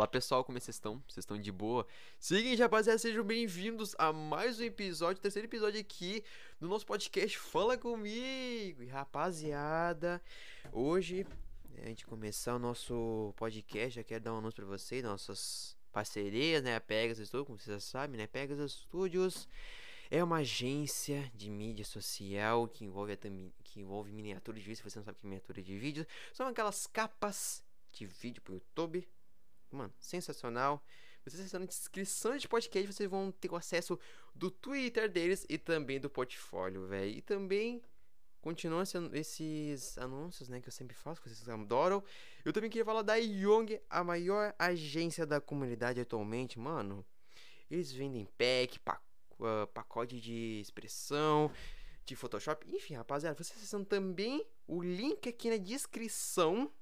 Olá pessoal, como vocês estão? Vocês estão de boa? Seguinte, rapaziada, sejam bem-vindos a mais um episódio, terceiro episódio aqui do nosso podcast Fala Comigo. E rapaziada, hoje, né, a gente começar o nosso podcast, já quero dar um anúncio pra vocês, nossas parcerias, né? A Pegasus Studios, como vocês sabem, né? Pegasus Studios é uma agência de mídia social que envolve, que envolve miniatura de vídeo. Se você não sabe o que é miniatura de vídeo, são aquelas capas de vídeo pro YouTube Mano, sensacional. Vocês estão na descrição de podcast, vocês vão ter acesso do Twitter deles e também do portfólio, velho. E também continuam esses anúncios, né, que eu sempre faço, que vocês adoram. Eu também queria falar da Young, a maior agência da comunidade atualmente, mano. Eles vendem pack, uh, pacote de expressão, de Photoshop, enfim, rapaziada, vocês acessam também o link aqui na descrição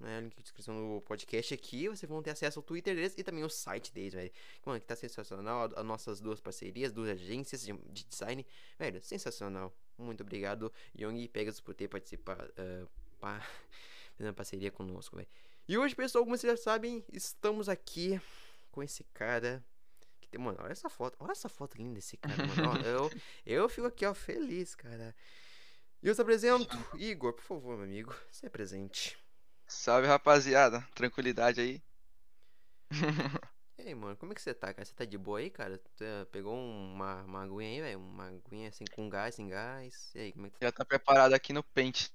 né? Link na descrição do podcast aqui. Vocês vão ter acesso ao Twitter deles e também ao site deles, velho. Mano, que tá sensacional. As nossas duas parcerias, duas agências de, de design. Velho, sensacional. Muito obrigado, Young e Pegasus, por ter participado. Uh, pá, fazendo parceria conosco, velho. E hoje, pessoal, como vocês já sabem, estamos aqui com esse cara. Tem, mano, olha essa foto. Olha essa foto linda desse cara, mano. Eu, eu fico aqui, ó, feliz, cara. E eu te apresento, Igor, por favor, meu amigo, se presente. Salve, rapaziada. Tranquilidade aí. E aí, mano, como é que você tá, cara? Você tá de boa aí, cara? Você pegou uma, uma aguinha aí, velho? Uma aguinha assim com gás, sem gás? E aí, como é que tá? Já tá preparado aqui no pente.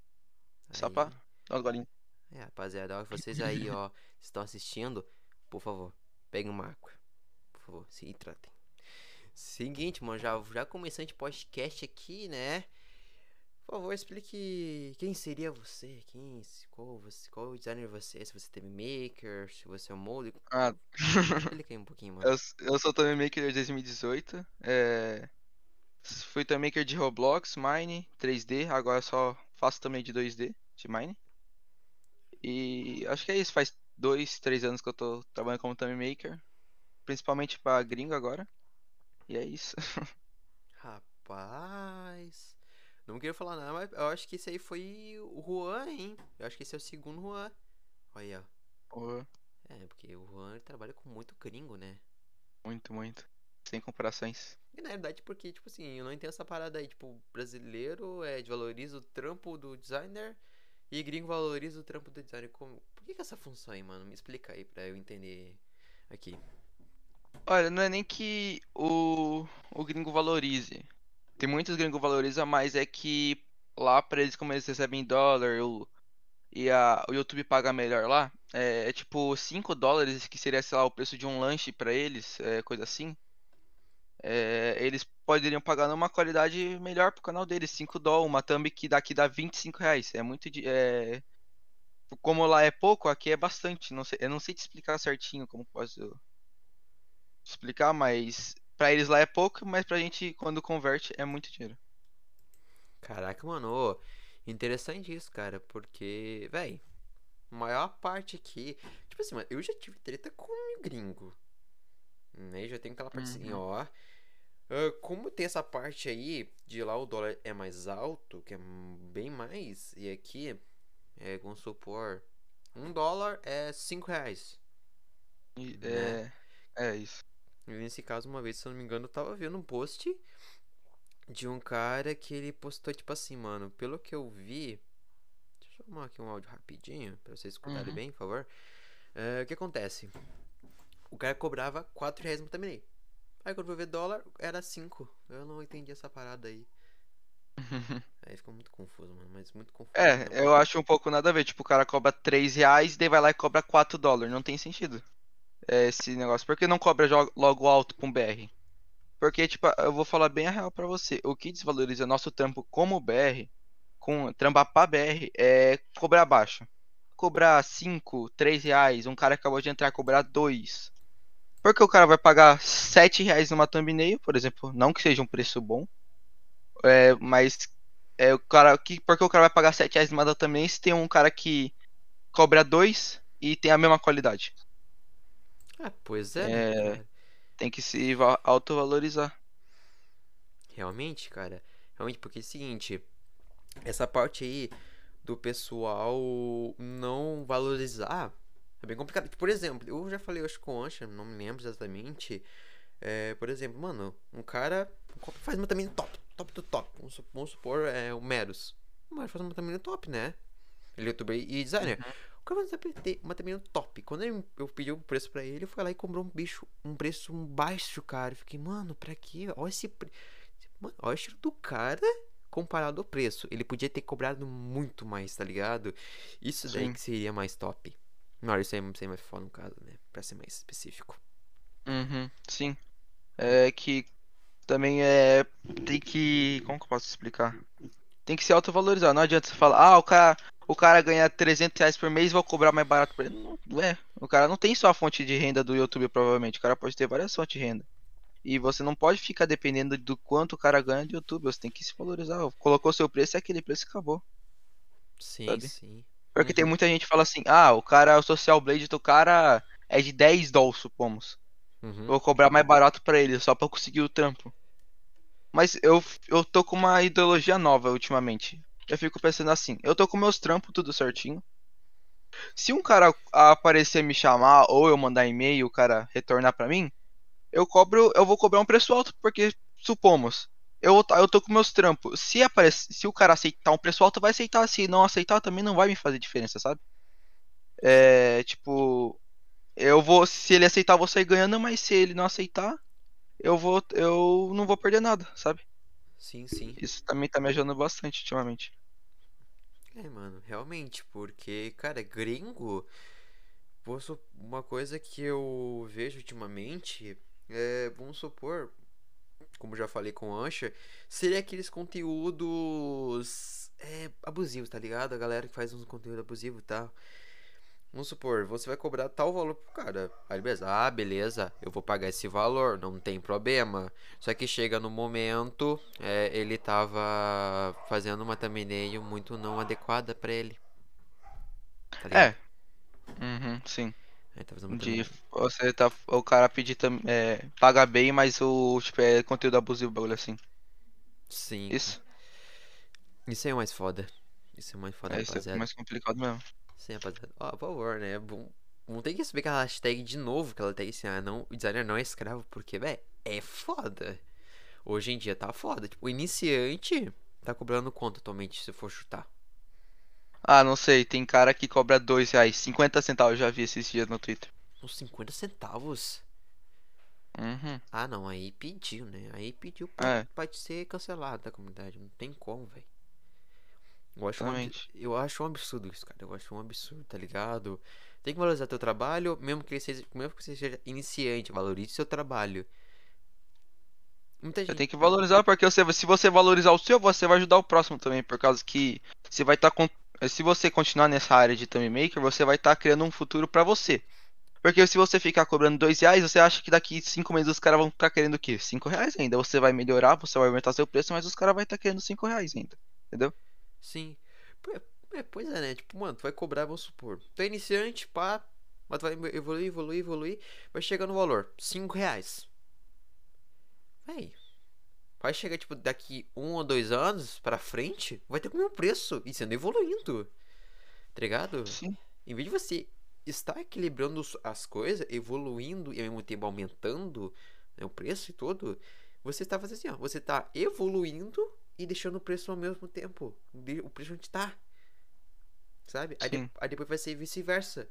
Só pra dar um golinho. É, rapaziada, ó, vocês aí, ó, estão assistindo, por favor, peguem uma água. Por favor, se hidratem. Seguinte, mano, já, já começando de podcast aqui, né? Por favor, explique quem seria você, quem, qual, você, qual designer você é, se você teve maker, se você é um molde. Ah. Explica aí um pouquinho, mano. Eu, eu sou também maker de 2018. É... Fui também maker de Roblox, Mine, 3D, agora só faço também de 2D, de Mine. E acho que é isso, faz dois, três anos que eu tô trabalhando como também maker. Principalmente pra gringo agora. E é isso. Rapaz. Não queria falar nada, mas eu acho que esse aí foi o Juan, hein? Eu acho que esse é o segundo Juan. Olha aí, ó. Uhum. É, porque o Juan trabalha com muito gringo, né? Muito, muito. Sem comparações. E na verdade, porque, tipo assim, eu não entendo essa parada aí, tipo, brasileiro é, valoriza o trampo do designer e gringo valoriza o trampo do designer. Como... Por que, que essa função aí, mano? Me explica aí pra eu entender aqui. Olha, não é nem que o, o gringo valorize. Tem muitos gringos valorizam, mas é que lá pra eles, como eles recebem dólar o, e a, o YouTube paga melhor lá, é, é, tipo 5 dólares, que seria, sei lá, o preço de um lanche pra eles, é, coisa assim. É, eles poderiam pagar numa qualidade melhor pro canal deles, 5 dólares, uma thumb que daqui dá 25 reais. É muito. É... Como lá é pouco, aqui é bastante. Não sei, eu não sei te explicar certinho como posso explicar, mas Pra eles lá é pouco, mas pra gente, quando converte, é muito dinheiro. Caraca, mano, ô, interessante isso, cara, porque, véi, maior parte aqui. Tipo assim, mano, eu já tive treta com um gringo. Né? Já tem aquela parte assim, uhum. assim, ó. Uh, como tem essa parte aí de lá o dólar é mais alto, que é bem mais, e aqui, é, vamos supor, um dólar é cinco reais. E, né? É, é isso. Nesse caso, uma vez, se eu não me engano, eu tava vendo um post de um cara que ele postou, tipo assim, mano, pelo que eu vi. Deixa eu arrumar aqui um áudio rapidinho, pra vocês escutarem uhum. bem, por favor. Uh, o que acontece? O cara cobrava 4 reais no thumbnail. Aí quando eu ver dólar, era 5. Eu não entendi essa parada aí. aí ficou muito confuso, mano. Mas muito confuso. É, né, eu acho um pouco nada a ver. Tipo, o cara cobra 3 reais, daí vai lá e cobra 4 dólares. Não tem sentido é, esse negócio? Por que não cobra logo alto com BR? Porque, tipo, eu vou falar bem a real pra você. O que desvaloriza nosso trampo como BR, com trampar pra BR, é cobrar baixo. Cobrar 5, 3 reais, um cara acabou de entrar cobrar 2. Porque o cara vai pagar 7 reais numa thumbnail, por exemplo, não que seja um preço bom, é, mas é o cara que porque o cara vai pagar 7 reais numa thumbnail se tem um cara que cobra 2 e tem a mesma qualidade. Ah, pois é, né, É, tem que se autovalorizar. Realmente, cara. Realmente, porque é o seguinte, essa parte aí do pessoal não valorizar, É bem complicado. Por exemplo, eu já falei hoje com o Ancha, não me lembro exatamente. É, por exemplo, mano, um cara faz uma também top, top do top. Vamos, vamos supor, é o Meros. O Meros faz uma também top, né? Ele é youtuber e designer. Uhum. O cara faz uma também top. Quando eu, eu pedi o um preço pra ele, ele foi lá e comprou um bicho, um preço baixo, cara. Eu fiquei, mano, pra quê? Olha esse. Mano, olha o estilo do cara comparado ao preço. Ele podia ter cobrado muito mais, tá ligado? Isso daí Sim. que seria mais top. Não, isso aí, isso aí é mais foda no caso, né? Pra ser mais específico. Uhum, sim. É que também é. Tem que. Como que eu posso explicar? Tem que se autovalorizar. Não adianta você falar, ah, o cara, o cara ganha 300 reais por mês, vou cobrar mais barato pra ele. Não, não é. O cara não tem só a fonte de renda do YouTube, provavelmente. O cara pode ter várias fontes de renda. E você não pode ficar dependendo do quanto o cara ganha do YouTube. Você tem que se valorizar. Colocou seu preço, é aquele preço e acabou. Sim, sabe? sim. Porque uhum. tem muita gente que fala assim, ah, o cara, o social blade do cara é de 10 dólares, supomos. Uhum. Vou cobrar mais barato para ele, só pra conseguir o trampo. Mas eu, eu tô com uma ideologia nova ultimamente. Eu fico pensando assim, eu tô com meus trampos tudo certinho. Se um cara aparecer me chamar ou eu mandar e-mail, o cara retornar para mim, eu cobro, eu vou cobrar um preço alto, porque supomos, eu, eu tô com meus trampos. Se aparece, se o cara aceitar um preço alto, vai aceitar. Se não aceitar, também não vai me fazer diferença, sabe? É, tipo, eu vou, se ele aceitar, eu vou sair ganhando, mas se ele não aceitar, eu vou, eu não vou perder nada, sabe? Sim, sim. Isso também tá me ajudando bastante ultimamente. É, mano, realmente, porque, cara, gringo, uma coisa que eu vejo ultimamente é, vamos supor, como já falei com o Ancha, seria aqueles conteúdos é, abusivos, tá ligado? A galera que faz uns conteúdo abusivo e tá? tal. Vamos supor, você vai cobrar tal valor pro cara. Aí beleza, ah, beleza, eu vou pagar esse valor, não tem problema. Só que chega no momento, é, ele tava fazendo uma thumbnail muito não adequada para ele. Tá é. Uhum, sim. Tá de você tá. O cara pedir é, paga bem, mas o tipo, é conteúdo abusivo, bagulho assim. Sim. Isso? Isso aí é mais foda. Isso é mais foda, é, rapaziada. Isso é mais complicado mesmo. Sim, rapaziada. Ó, por favor, né? Bom, não tem que subir aquela hashtag de novo, aquela tag assim, ah, não, o designer não é escravo, porque, velho, é foda. Hoje em dia tá foda. Tipo, o iniciante tá cobrando quanto atualmente, se for chutar? Ah, não sei, tem cara que cobra 2 reais, 50 centavos, eu já vi esses dias no Twitter. Uns 50 centavos? Uhum. Ah, não, aí pediu, né? Aí pediu pra, é. pra ser cancelado da comunidade. Não tem como, velho. Eu acho, um, eu acho um absurdo isso, cara. Eu acho um absurdo, tá ligado? Tem que valorizar teu trabalho, mesmo que, seja, mesmo que você seja iniciante, valorize seu trabalho. Muita gente... Você tem que valorizar, porque você, se você valorizar o seu, você vai ajudar o próximo também, por causa que você vai estar tá se você continuar nessa área de thumb maker, você vai estar tá criando um futuro para você. Porque se você ficar cobrando dois reais, você acha que daqui cinco meses os caras vão estar tá querendo o quê? Cinco reais ainda. Você vai melhorar, você vai aumentar seu preço, mas os caras vão estar tá querendo cinco reais ainda. Entendeu? Sim. É, pois é, né? Tipo, mano, tu vai cobrar, vamos supor. Tu é iniciante, pá, mas tu vai evoluir, evoluir, evoluir. Vai chegar no valor, cinco reais. Véi, vai chegar, tipo, daqui um ou dois anos pra frente, vai ter o mesmo preço e sendo evoluindo. Tá ligado? Sim. Em vez de você estar equilibrando as coisas, evoluindo e ao mesmo tempo aumentando né, o preço e tudo, você está fazendo assim, ó. Você está evoluindo e deixando o preço ao mesmo tempo. O preço onde está. Sabe? Aí, de, aí, depois vai ser vice-versa.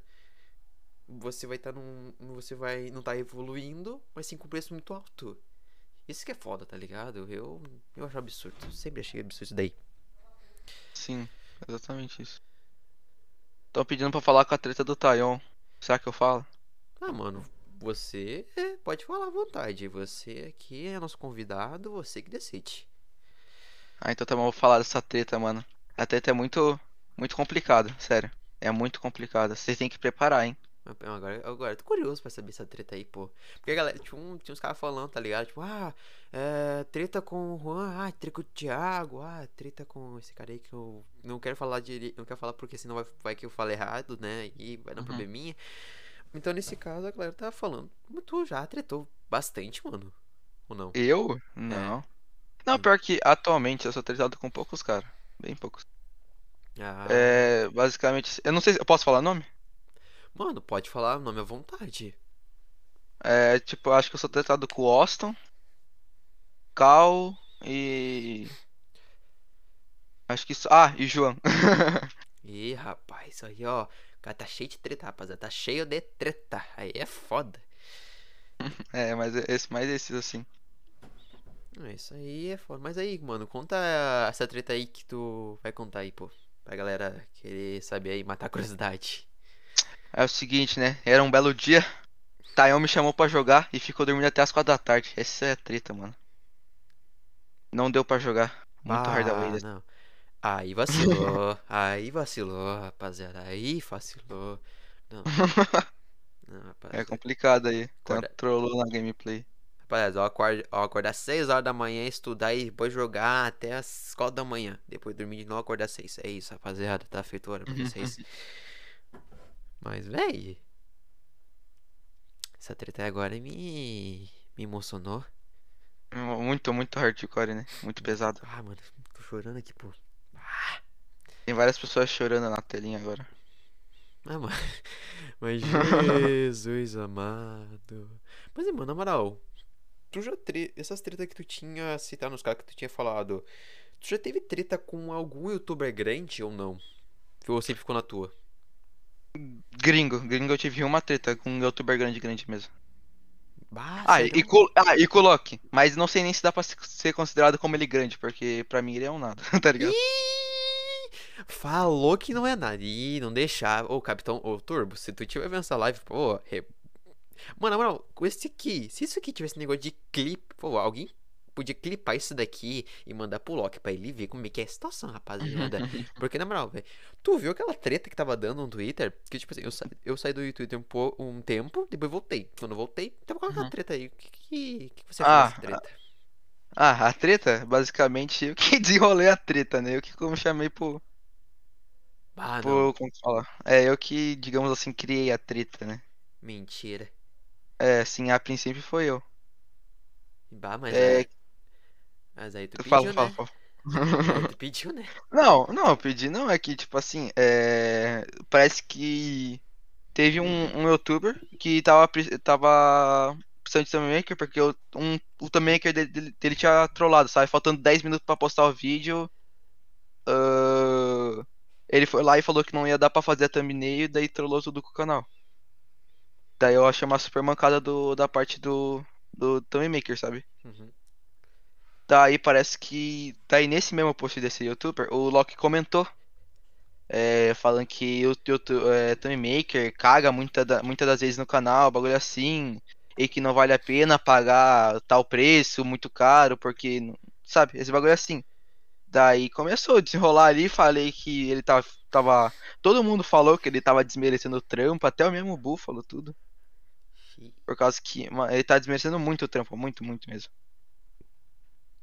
Você vai estar tá num. Você vai não tá evoluindo, mas sim com o preço muito alto. Isso que é foda, tá ligado? Eu, eu acho absurdo. Sempre achei absurdo isso daí. Sim, exatamente isso. Estão pedindo pra falar com a treta do Tayon. Será que eu falo? Ah, mano, você pode falar à vontade. Você aqui é nosso convidado, você que decide. Ah, então tá bom, vou falar dessa treta, mano. A treta é muito, muito complicada, sério. É muito complicada. Vocês têm que preparar, hein? Agora, agora, tô curioso pra saber essa treta aí, pô. Porque, galera, tinha, um, tinha uns caras falando, tá ligado? Tipo, ah, é, treta com o Juan, ah, treta com o Thiago, ah, treta com esse cara aí que eu não quero falar de, não quero falar porque senão vai, vai que eu falo errado, né? E vai dar um uhum. probleminha. Então, nesse caso, a galera tá falando, tu já tretou bastante, mano. Ou não? Eu? Não. É. Não, pior que atualmente eu sou tretado com poucos caras. Bem poucos. Ah. É, basicamente, eu não sei, eu posso falar nome? Mano, pode falar o nome à vontade. É, tipo, acho que eu sou tratado com o Austin, Cal e. Acho que isso. Ah, e João. Ih, rapaz, isso aí, ó. O cara tá cheio de treta, rapaziada. Tá cheio de treta. Aí é foda. É, mas esse, mais esses assim. É, Isso aí é foda. Mas aí, mano, conta essa treta aí que tu vai contar aí, pô. Pra galera querer saber aí, matar a curiosidade. É o seguinte, né? Era um belo dia. Tayon me chamou pra jogar e ficou dormindo até as quatro da tarde. Essa é a treta, mano. Não deu pra jogar. Muito. Ah, não. Aí vacilou. aí vacilou, rapaziada. Aí vacilou. Não. Não, É complicado aí. Acorda- trollou na gameplay. Rapaziada, ó, acordar, ó, acordar 6 horas da manhã, estudar e depois jogar até as 4 da manhã. Depois dormir de novo, acordar 6. É isso, rapaziada. Tá feito hora pra vocês. Mas, véi. Essa treta agora me. Me emocionou. Muito, muito hardcore, né? Muito pesado. Ah, mano, tô chorando aqui, pô. Tem várias pessoas chorando na telinha agora. Ah, mano. Mas Jesus amado. Mas, mano, na moral, tu já tre... essas tretas que tu tinha citado nos caras que tu tinha falado, tu já teve treta com algum youtuber grande ou não? Ou sempre ficou na tua? Gringo, gringo eu tive uma treta com um youtuber grande, grande mesmo. Bah, Ah, e, ah, e Loki. Mas não sei nem se dá pra se- ser considerado como ele grande, porque pra mim ele é um nada, tá ligado? Falou que não é nada. Ih, não deixava. Ô, Capitão, ô, Turbo, se tu tiver vendo essa live, pô. Mano, na moral, com esse aqui, se isso aqui tivesse negócio de clipe, pô, alguém podia clipar isso daqui e mandar pro Loki pra ele ver como é que é a situação, rapaziada. Porque, na moral, velho, tu viu aquela treta que tava dando no Twitter? Que, tipo assim, eu, sa eu saí do Twitter um, po- um tempo, depois voltei. Quando eu voltei, tava com aquela Uhum. treta aí. O que, que, que você dessa Ah, treta? Ah, a treta, basicamente, eu que desenrolei a treta, né? Eu que como chamei pro, Ah, pro. Como fala? É, eu que, digamos assim, criei a treta, né? Mentira. É, sim, a princípio foi eu. Bah, mas É, aí, mas aí tu pediu, fala, né? fala, fala. Aí tu pediu, né? Não, não, eu pedi não, é que, tipo assim, é... parece que teve um, um youtuber que tava, tava precisando de thumb maker, porque o, um, o thumb maker dele, dele, tinha trollado, sabe? Faltando 10 minutos pra postar o vídeo. ah, ele foi lá e falou que não ia dar pra fazer a thumbnail, daí trollou tudo com o canal. Daí eu achei uma super mancada do, da parte do, do thumb maker, sabe? Uhum. Daí parece que. Daí nesse mesmo post desse youtuber, o Loki comentou. é, falando que o YouTube, é, Tony Maker caga muita, da- muitas das vezes no canal, bagulho assim. E que não vale a pena pagar tal preço muito caro, porque. Sabe, esse bagulho assim. Daí começou a desenrolar ali, falei que ele tava, tava. Todo mundo falou que ele tava desmerecendo o trampo, até o mesmo Buffalo, tudo. Por causa que ele tá desmerecendo muito o trampo, muito, muito mesmo.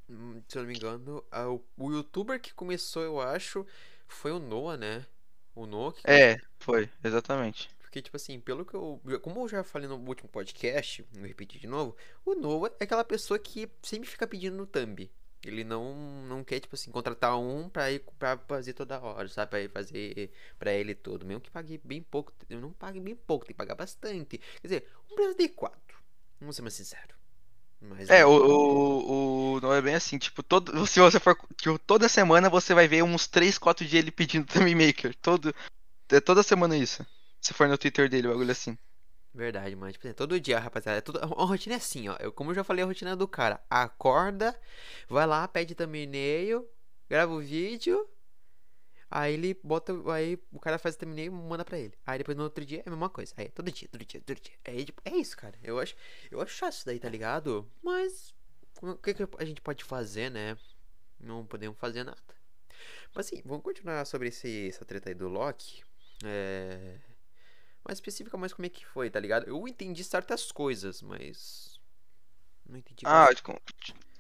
hum, Se eu não me engano, a- o, o youtuber que começou, eu acho, foi o Noah, né? O Noah que É, foi, exatamente. Porque, tipo assim, pelo que eu. Como eu já falei no último podcast, vou repetir de novo, o Noah é aquela pessoa que sempre fica pedindo no thumb. Ele não, não quer, tipo assim, contratar um pra, ir, pra fazer toda hora, sabe? Pra ir fazer pra ele todo. Mesmo que pague bem pouco. Eu não pague bem pouco, tem que pagar bastante. Quer dizer, um preço de 4. Vamos ser mais sinceros. Mas É, não- o, o, o não é bem assim, tipo, todo, se você for, tipo, toda semana você vai ver uns 3, 4 dias ele pedindo Thumb Maker, todo, é toda semana isso, se for no Twitter dele, bagulho assim. Verdade, mano. Tipo, assim, todo dia, rapaziada. É tudo, a rotina é assim, ó. Eu, como eu já falei, a rotina do cara. Acorda, vai lá, pede thumbnail, grava o vídeo. Aí ele bota. Aí o cara faz o thumbnail e manda pra ele. Aí depois no outro dia é a mesma coisa. Aí todo dia, todo dia, todo dia. Aí, tipo, é isso, cara. Eu acho, eu acho chato isso daí, tá ligado? Mas o que, que a gente pode fazer, né? Não podemos fazer nada. Mas assim, vamos continuar sobre esse, essa treta aí do Loki. É mais específica, mais como é que foi, tá ligado? Eu entendi certas coisas, mas. Não entendi Ah, mais. tipo,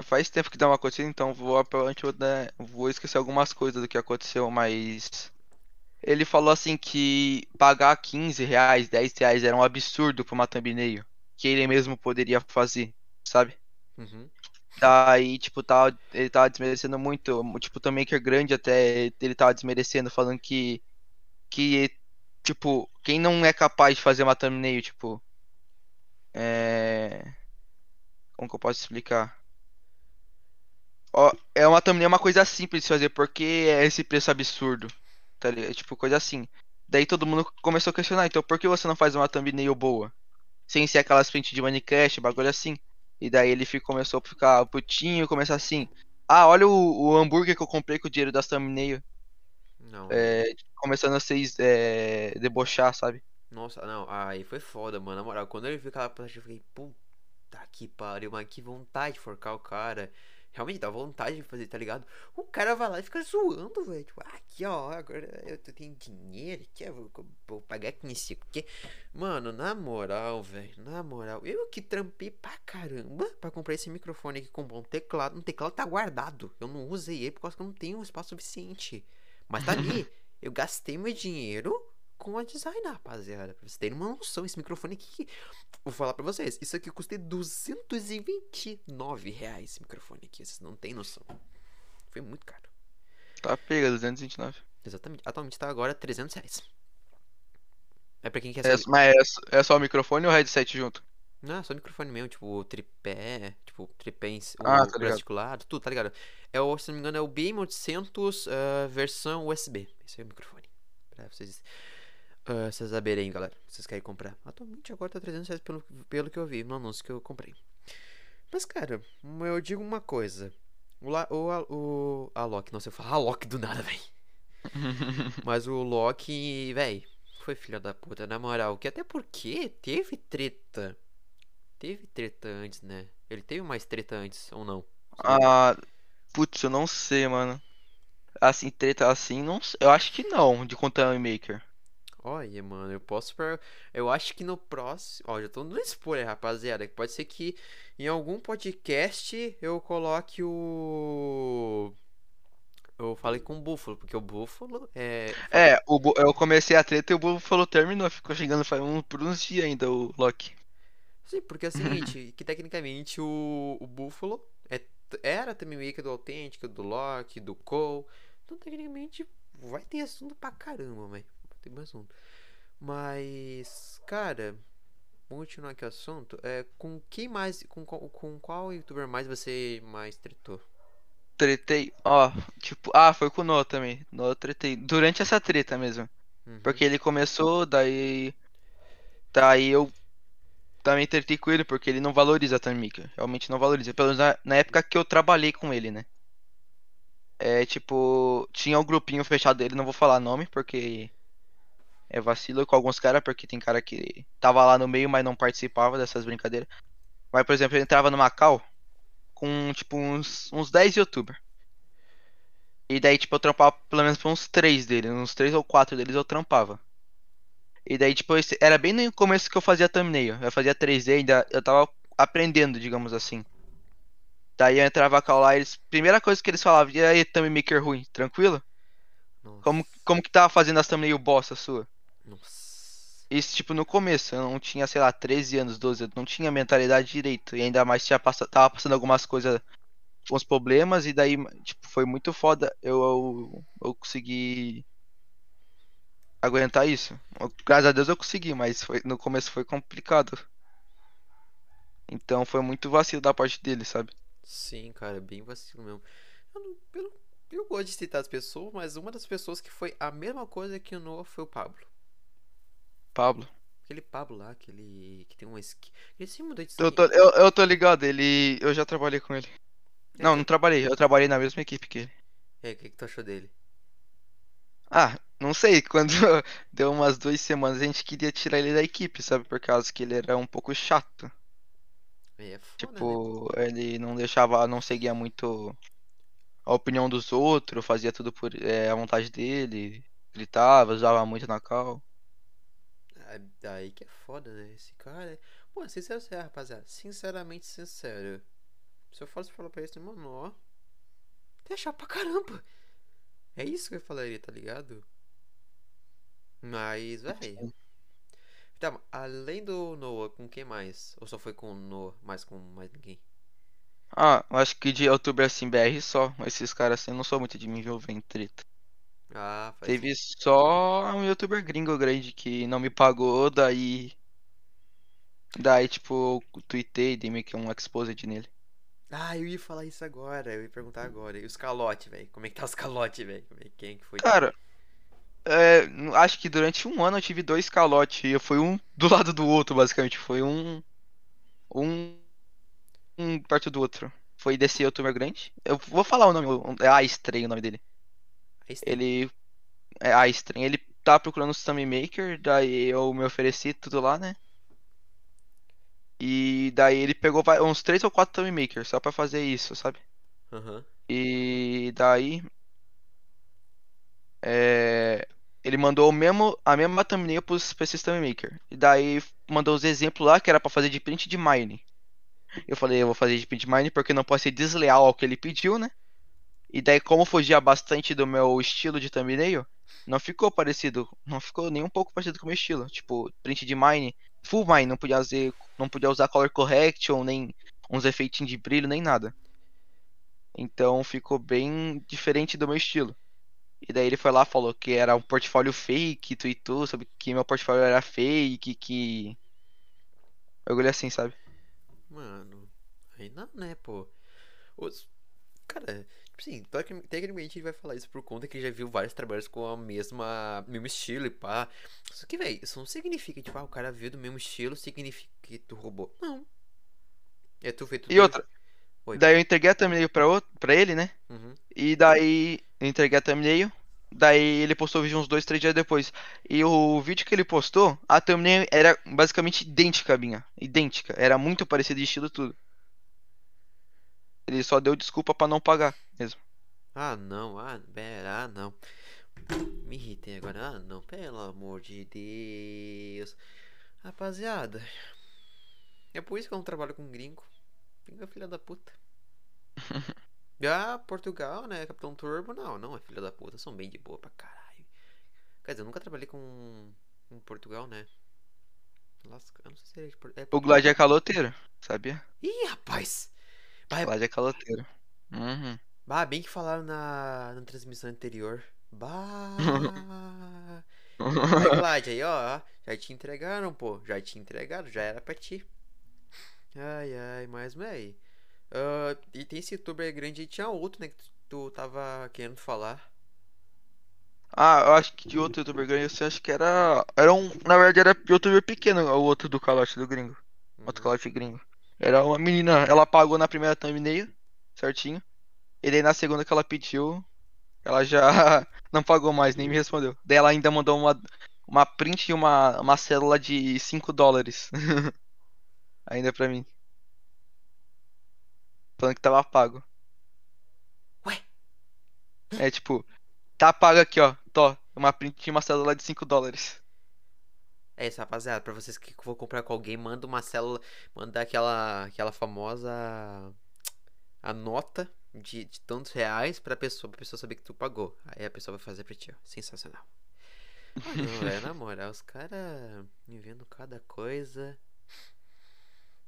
faz tempo que dá uma acontecendo, então vou, provavelmente vou, né, vou esquecer algumas coisas do que aconteceu, mas ele falou assim que pagar 15 reais, 10 reais era um absurdo pra uma thumbnail, que ele mesmo poderia fazer, sabe? Uhum. Daí, tipo, tava, ele tava desmerecendo muito. Tipo, também que é grande até ele tava desmerecendo, falando que, que Tipo, quem não é capaz de fazer uma thumbnail, tipo. É. Como que eu posso explicar? Ó, é uma thumbnail é uma coisa simples de fazer, porque é esse preço absurdo. Tá ligado? Tipo, coisa assim. Daí todo mundo começou a questionar, então por que você não faz uma thumbnail boa? Sem ser aquelas frentes de Minecraft, bagulho assim. E daí ele ficou, começou a ficar putinho, começar assim. Ah, olha o, o hambúrguer que eu comprei com o dinheiro das thumbnail. Não. É, começando a se é, debochar, sabe? Nossa, não, aí foi foda, mano. Na moral, quando ele viu aquela plataforma, eu fiquei, puta que pariu, mas que vontade de forcar o cara. Realmente dá vontade de fazer, tá ligado? O cara vai lá e fica zoando, velho. Tipo, ah, aqui, ó, agora eu tenho dinheiro aqui, eu vou, vou pagar com isso aqui. Mano, na moral, velho, na moral, eu que trampei pra caramba pra comprar esse microfone aqui com bom teclado. O teclado tá guardado. Eu não usei ele por causa que eu não tenho espaço suficiente. Mas tá ali. eu gastei meu dinheiro com a design, rapaziada. Pra vocês terem uma noção, esse microfone aqui. Vou falar pra vocês. Isso aqui custa 229 reais. Esse microfone aqui. Vocês não tem noção. Foi muito caro. Tá pega, 229. Exatamente. Atualmente tá agora 300 reais. É pra quem quer é, saber. Mas é, é só o microfone ou o headset junto? Não, é só microfone mesmo, tipo, tripé, tipo, tripé em ah, o tá articulado, tudo, tá ligado? É o, se não me engano, é o BM800 uh, versão USB. Esse é o microfone. Pra vocês uh, vocês saberem, galera. Vocês querem comprar. Atualmente agora tá 300 reais pelo, pelo que eu vi no anúncio que eu comprei. Mas, cara, eu digo uma coisa. O, o, o Alok, nossa, eu falo Alok do nada, velho. Mas o Loki, velho, foi filha da puta, na moral. Que até porque teve treta. Teve treta antes, né? Ele teve mais treta antes, ou não? Ah, putz, eu não sei, mano. Assim, treta assim, não sei. Eu acho que não, de Content Maker. Olha, mano, eu posso. Per... Eu acho que no próximo. Ó, já tô dando spoiler, rapaziada. Que pode ser que em algum podcast eu coloque o. Eu falei com o Búfalo, porque o Búfalo é. É, o, eu comecei a treta e o Búfalo terminou. Ficou chegando faz um, por uns dias ainda o Loki. Sim, porque é o seguinte, que tecnicamente o, o Búfalo é, era também meio que do Autêntico, do Loki, do Cole. Então, tecnicamente, vai ter assunto pra caramba, velho tem mais assunto. Mas, cara, vamos continuar aqui o assunto. É, com quem mais. Com, com qual youtuber mais você mais tretou? Tretei, ó, tipo, ah, foi com o Noah também. Noah tretei. Durante essa treta mesmo. Uhum. Porque ele começou, daí. Daí eu também tretei com ele, porque ele não valoriza a Tamika. Realmente não valoriza. Pelo menos na, na época que eu trabalhei com ele, né? É tipo. Tinha um grupinho fechado dele, não vou falar nome, porque é, vacilo com alguns caras, porque tem cara que tava lá no meio, mas não participava dessas brincadeiras. Mas, por exemplo, ele entrava no Macau com, tipo, uns, uns 10 youtubers. E daí, tipo, eu trampava pelo menos pra uns 3 deles, uns 3 ou 4 deles eu trampava. E daí, tipo, era bem no começo que eu fazia thumbnail. Eu fazia 3D, ainda eu tava aprendendo, digamos assim. Daí eu entrava com lá, eles, primeira coisa que eles falavam, e aí, thumb maker ruim, tranquilo? Como, como que tava fazendo as thumbnail bosta sua? Nossa. Isso, tipo, no começo, eu não tinha, sei lá, 13 anos, 12, eu não tinha mentalidade direito. E ainda mais tinha pass... tava passando algumas coisas, uns problemas, e daí, tipo, foi muito foda. Eu, eu, eu consegui aguentar isso. Graças a Deus eu consegui, mas foi, no começo foi complicado. Então foi muito vacilo da parte dele, sabe? Sim, cara, bem vacilo mesmo. Eu, não, eu, eu gosto de citar as pessoas, mas uma das pessoas que foi a mesma coisa que o Noah foi o Pablo. Pablo. Aquele Pablo lá, aquele que tem um esqui. Ele se mudou de eu tô, eu, eu tô ligado, ele. Eu já trabalhei com ele. É não, não trabalhei, eu trabalhei na mesma equipe que ele. É, o que, que tu achou dele? Ah, não sei, quando deu umas duas semanas a gente queria tirar ele da equipe, sabe? Por causa que ele era um pouco chato. É foda, tipo, né? ele não deixava, não seguia muito a opinião dos outros, fazia tudo por é, a vontade dele, gritava, usava muito na cal. Daí que é foda, né? Esse cara. Pô, sincero, sincero, rapaziada. Sinceramente sincero. Se eu fosse falar pra esse mano, ó. Deixar pra caramba. É isso que eu falaria, tá ligado? Mas, velho. Então, além do Noah, com quem mais? Ou só foi com o Noah, mais com mais ninguém? Ah, eu acho que de youtuber assim BR só. Esses caras assim, eu não sou muito de me envolver em treta. Ah, faz Teve só um youtuber gringo grande que não me pagou, daí. Daí, tipo, eu tuitei, dei meio que um exposed nele. Ah, eu ia falar isso agora, eu ia perguntar agora. E os calotes, velho? Como é que tá os calotes, velho? É- Quem que foi? Cara, é, acho que durante um ano eu tive dois calotes. E foi um do lado do outro, basicamente. Foi um. Um. Um perto do outro. Foi desse youtuber grande. Eu vou falar o nome, é Estranho o nome dele. Você- Ele. É Estranho. Ele tava procurando o Thumb Maker, daí eu me ofereci tudo lá, né? E daí ele pegou uns três ou quatro Thumb Makers só pra fazer isso, sabe? Aham. E daí. É, ele mandou o mesmo, a mesma thumbnail pros, pra thumb maker. E daí mandou os exemplos lá que era pra fazer de print de mine. Eu falei, eu vou fazer de print mine porque não pode ser desleal ao que ele pediu, né? E daí, como fugia bastante do meu estilo de thumbnail, não ficou parecido, não ficou nem um pouco parecido com o meu estilo. Tipo, print de mine, full mine, não podia usar, não podia usar color correction, nem uns efeitinhos de brilho, nem nada. Então ficou bem diferente do meu estilo. E daí ele foi lá, falou que era um portfólio fake, tweetou sobre que meu portfólio era fake, que. Orgulho assim, sabe? Mano, aí não, né, pô? Os... Cara, tipo assim, tecni- tecnicamente ele vai falar isso por conta que ele já viu vários trabalhos com a mesma, mesmo estilo e pá. Só que, velho, isso não significa, tipo, ah, o cara viu do mesmo estilo, significa que tu roubou. Não. É tu feito E outra, Oi. daí eu entreguei a thumbnail pra, outro, pra ele, né? Uhum. E daí eu entreguei a thumbnail. Daí ele postou o vídeo uns dois, três dias depois. E o vídeo que ele postou, a thumbnail era basicamente idêntica à minha. Idêntica. Era muito parecida de estilo tudo. Ele só deu desculpa pra não pagar mesmo. Ah, não, ah, pera, ah, não. Me irritei agora, ah, não, pelo amor de Deus. Rapaziada, é por isso que eu não trabalho com gringo. É filha da puta. Ah, Portugal, né? Capitão Turbo, não, não é filha da puta. São bem de boa pra caralho. Quer dizer, eu nunca trabalhei com. em Portugal, né? Lasca, eu não sei se é de é O Portugal. Glad é caloteiro, sabia? Ih, rapaz! Bah, O Glad é caloteiro. Uhum. bah, bem que falaram na, na transmissão anterior. Bah! Aí, Glad, aí, ó, já te entregaram, pô. Já te entregaram, já era pra ti. Ai, ai, mas, véi. ah, e tem esse youtuber grande e tinha outro, né, que tu, tu tava querendo falar. Ah, eu acho que de outro youtuber grande, eu acho que era. Era um. Na verdade, era youtuber pequeno, o outro do calote do gringo. Outro Uhum. calote gringo. Era uma menina, ela pagou na primeira thumbnail, certinho. E daí na segunda que ela pediu, ela já não pagou mais, nem me respondeu. Daí ela ainda mandou uma, uma print e uma, uma célula de 5 dólares. ainda pra mim. Falando que tava pago. Ué? É tipo, tá pago aqui, ó. Tó, uma print e uma célula de 5 dólares. É isso, rapaziada. Pra vocês que for comprar com alguém, manda uma célula. Manda aquela, aquela famosa. A nota de, de tantos reais pra pessoa, pra pessoa saber que tu pagou. Aí a pessoa vai fazer pra ti, ó. Sensacional. Não, velho, na moral, os caras vendo cada coisa.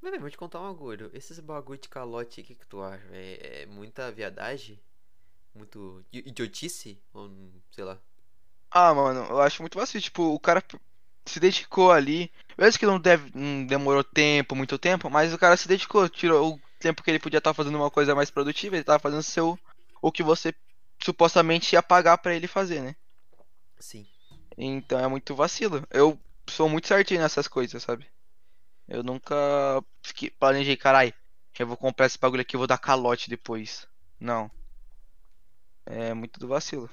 Velho, vou te contar um bagulho. Esses bagulho de calote, o que, que tu acha? velho? É muita viadagem? Muito idiotice? Ou sei lá. Ah, mano, eu acho muito vacilo. Tipo, o cara se dedicou ali. Mesmo que não, deve, não demorou tempo, muito tempo, mas o cara se dedicou, tirou o tempo que ele podia estar fazendo uma coisa mais produtiva, ele tava fazendo seu o que você supostamente ia pagar pra ele fazer, né? Sim. Então é muito vacilo. Eu sou muito certinho nessas coisas, sabe? Eu nunca fiquei, planejei, carai, eu vou comprar esse bagulho aqui, eu vou dar calote depois. Não. É muito do vacilo.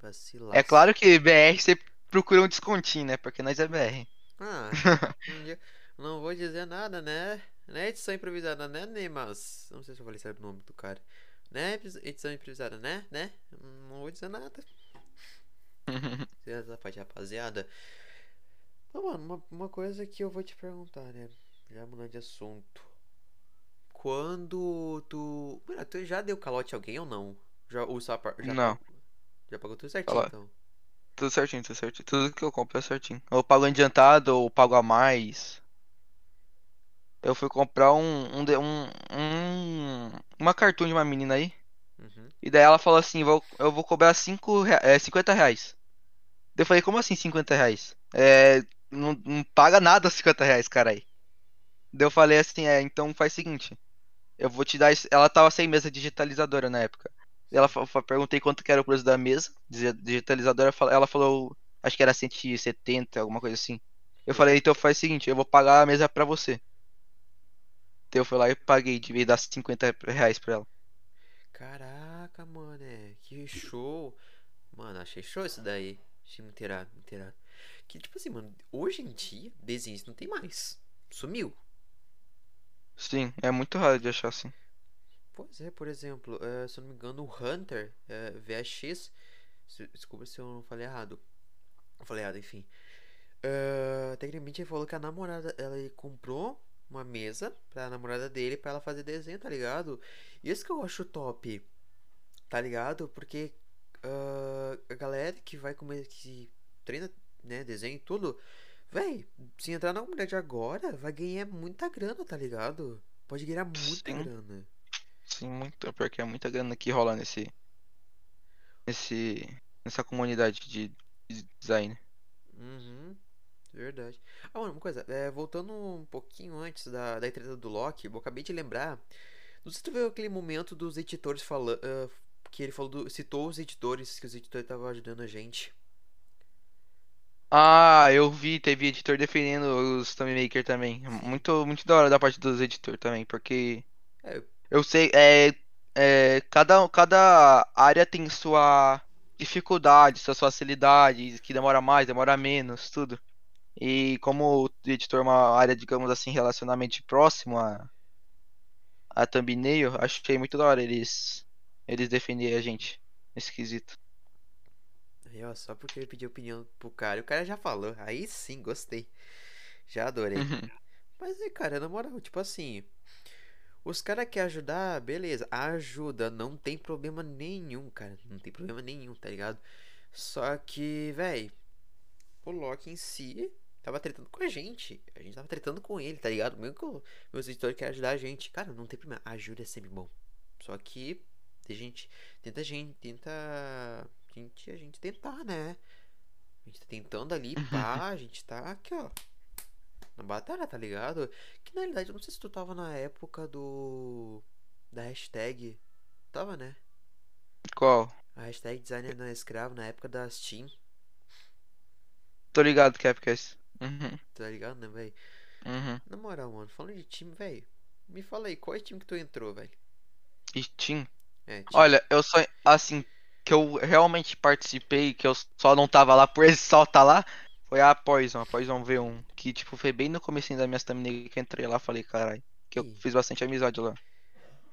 Vacilaço. É claro que BR você procura um descontinho, né? Porque nós é BR. Ah, não vou dizer nada, né? Né, edição improvisada, né, Neymas? Não sei se eu falei certo o nome do cara. Né, edição improvisada, né? Né? Não vou dizer nada. Essa parte, rapaziada. Então, mano, uma, uma coisa que eu vou te perguntar, né? Já mudando de assunto. Quando tu. Mano, tu já deu calote a alguém ou não? Já, ou só, par- já Não. Já pagou tudo certinho, então. Tudo certinho, tudo certinho. Tudo que eu compro é certinho. Eu pago adiantado ou pago a mais. Eu fui comprar um, um, de- um, um- uma cartoon de uma menina aí. Uhum. E daí ela falou assim, vou, eu vou cobrar cinco, rea- é, 50 reais. Daí eu falei, como assim 50 reais? É, não, não paga nada 50 reais, carai. Daí eu falei assim, é, então faz o seguinte. Eu vou te dar. esse- Ela tava sem mesa digitalizadora na época. Ela perguntei quanto que era o preço da mesa digi- digitalizadora. Ela falou, acho que era 170, alguma coisa assim. Eu falei, então faz o seguinte, eu vou pagar a mesa pra você. Daí eu fui lá e paguei, de vez dar 50 reais pra ela. Caraca, mano, que show. Mano, achei show isso daí. Achei muito irado, muito irado. Que tipo assim, mano, hoje em dia, desenho isso não tem mais. Sumiu. Sim, é muito raro de achar assim. Pois é, por exemplo, eh, se eu não me engano, o Hunter eh, VX. se- Desculpa se eu não falei errado. Eu falei errado, enfim. Eh, tecnicamente ele falou que a namorada, ela comprou uma mesa pra namorada dele pra ela fazer desenho, tá ligado? Isso que eu acho top, tá ligado? Porque ah, a galera que vai comer, que treina, né, desenho e tudo, véi, se entrar na comunidade agora, vai ganhar muita grana, tá ligado? Pode ganhar muita Sim. grana. Sim, muito, porque é muita grana que rola nesse, nesse, nessa comunidade de, de design. Uhum, verdade. Ah, mano, uma coisa, é, voltando um pouquinho antes da, da treta do Loki, eu acabei de lembrar. Não sei se tu viu aquele momento dos editores falando. que ele falou do- citou os editores, que os editores estavam ajudando a gente. Ah, eu vi, teve editor defendendo os Thumb Maker também. Muito, muito da hora da parte dos editores também, porque É, eu sei, é, é, cada, cada área tem sua dificuldade, suas facilidades, que demora mais, demora menos, tudo. E como o editor é uma área, digamos assim, relacionamento próximo a, a thumbnail, achei muito da hora eles, eles defenderem a gente nesse quesito. Aí, ó, só porque ele pediu opinião pro cara, e o cara já falou. Aí sim, gostei. Já adorei. Mas é, cara, na moral, tipo assim. Os caras querem ajudar, beleza, ajuda, não tem problema nenhum, cara. Não tem problema nenhum, tá ligado? Só que, véi, o Loki em si tava tretando com a gente. A gente tava tretando com ele, tá ligado? Mesmo que o- meus editores querem ajudar a gente. Cara, não tem problema. Ajuda é sempre bom. Só que a gente tenta gente, tenta. A gente, a gente tentar, né? A gente tá tentando ali, pá, a gente tá aqui, ó. Na batalha, tá ligado? Que na realidade, eu não sei se tu tava na época do. Da hashtag. Tava, né? Qual? A hashtag designer não é escravo na época da Steam, Tô ligado, Capcast. Uhum, tá ligado, né, véi? uhum. Na moral, mano, falando de time, velho. Me fala aí, qual é o time que tu entrou, velho? Steam. É, time. Olha, eu só, assim, que eu realmente participei, que eu só não tava lá por esse só tá lá, foi a Poison, a Poison V1. Que, tipo, foi bem no comecinho da minha thumbnail que eu entrei lá, falei, caralho, que eu Ih. fiz bastante amizade lá.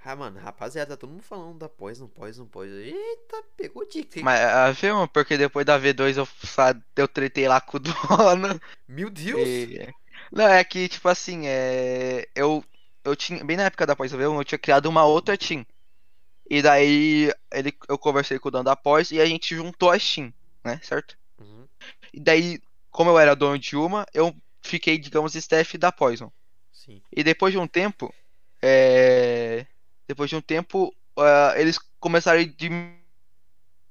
Ah, mano, rapaziada, tá todo mundo falando da Poison, Poison, Poison. Eita, pegou o tique. Mas a V1, porque depois da V2 eu, eu tretei lá com o dono. Meu Deus! E... Não, é que, tipo assim, é... eu, eu tinha, bem na época da Poison V1, eu tinha criado uma outra team. E daí ele, eu conversei com o dono da e a gente juntou a Steam, né, certo? Uhum, E daí, como eu era dono de uma, eu fiquei, digamos, staff da Poison. sim. E depois de um tempo, é... depois de um tempo, ah, eles começaram a diminuir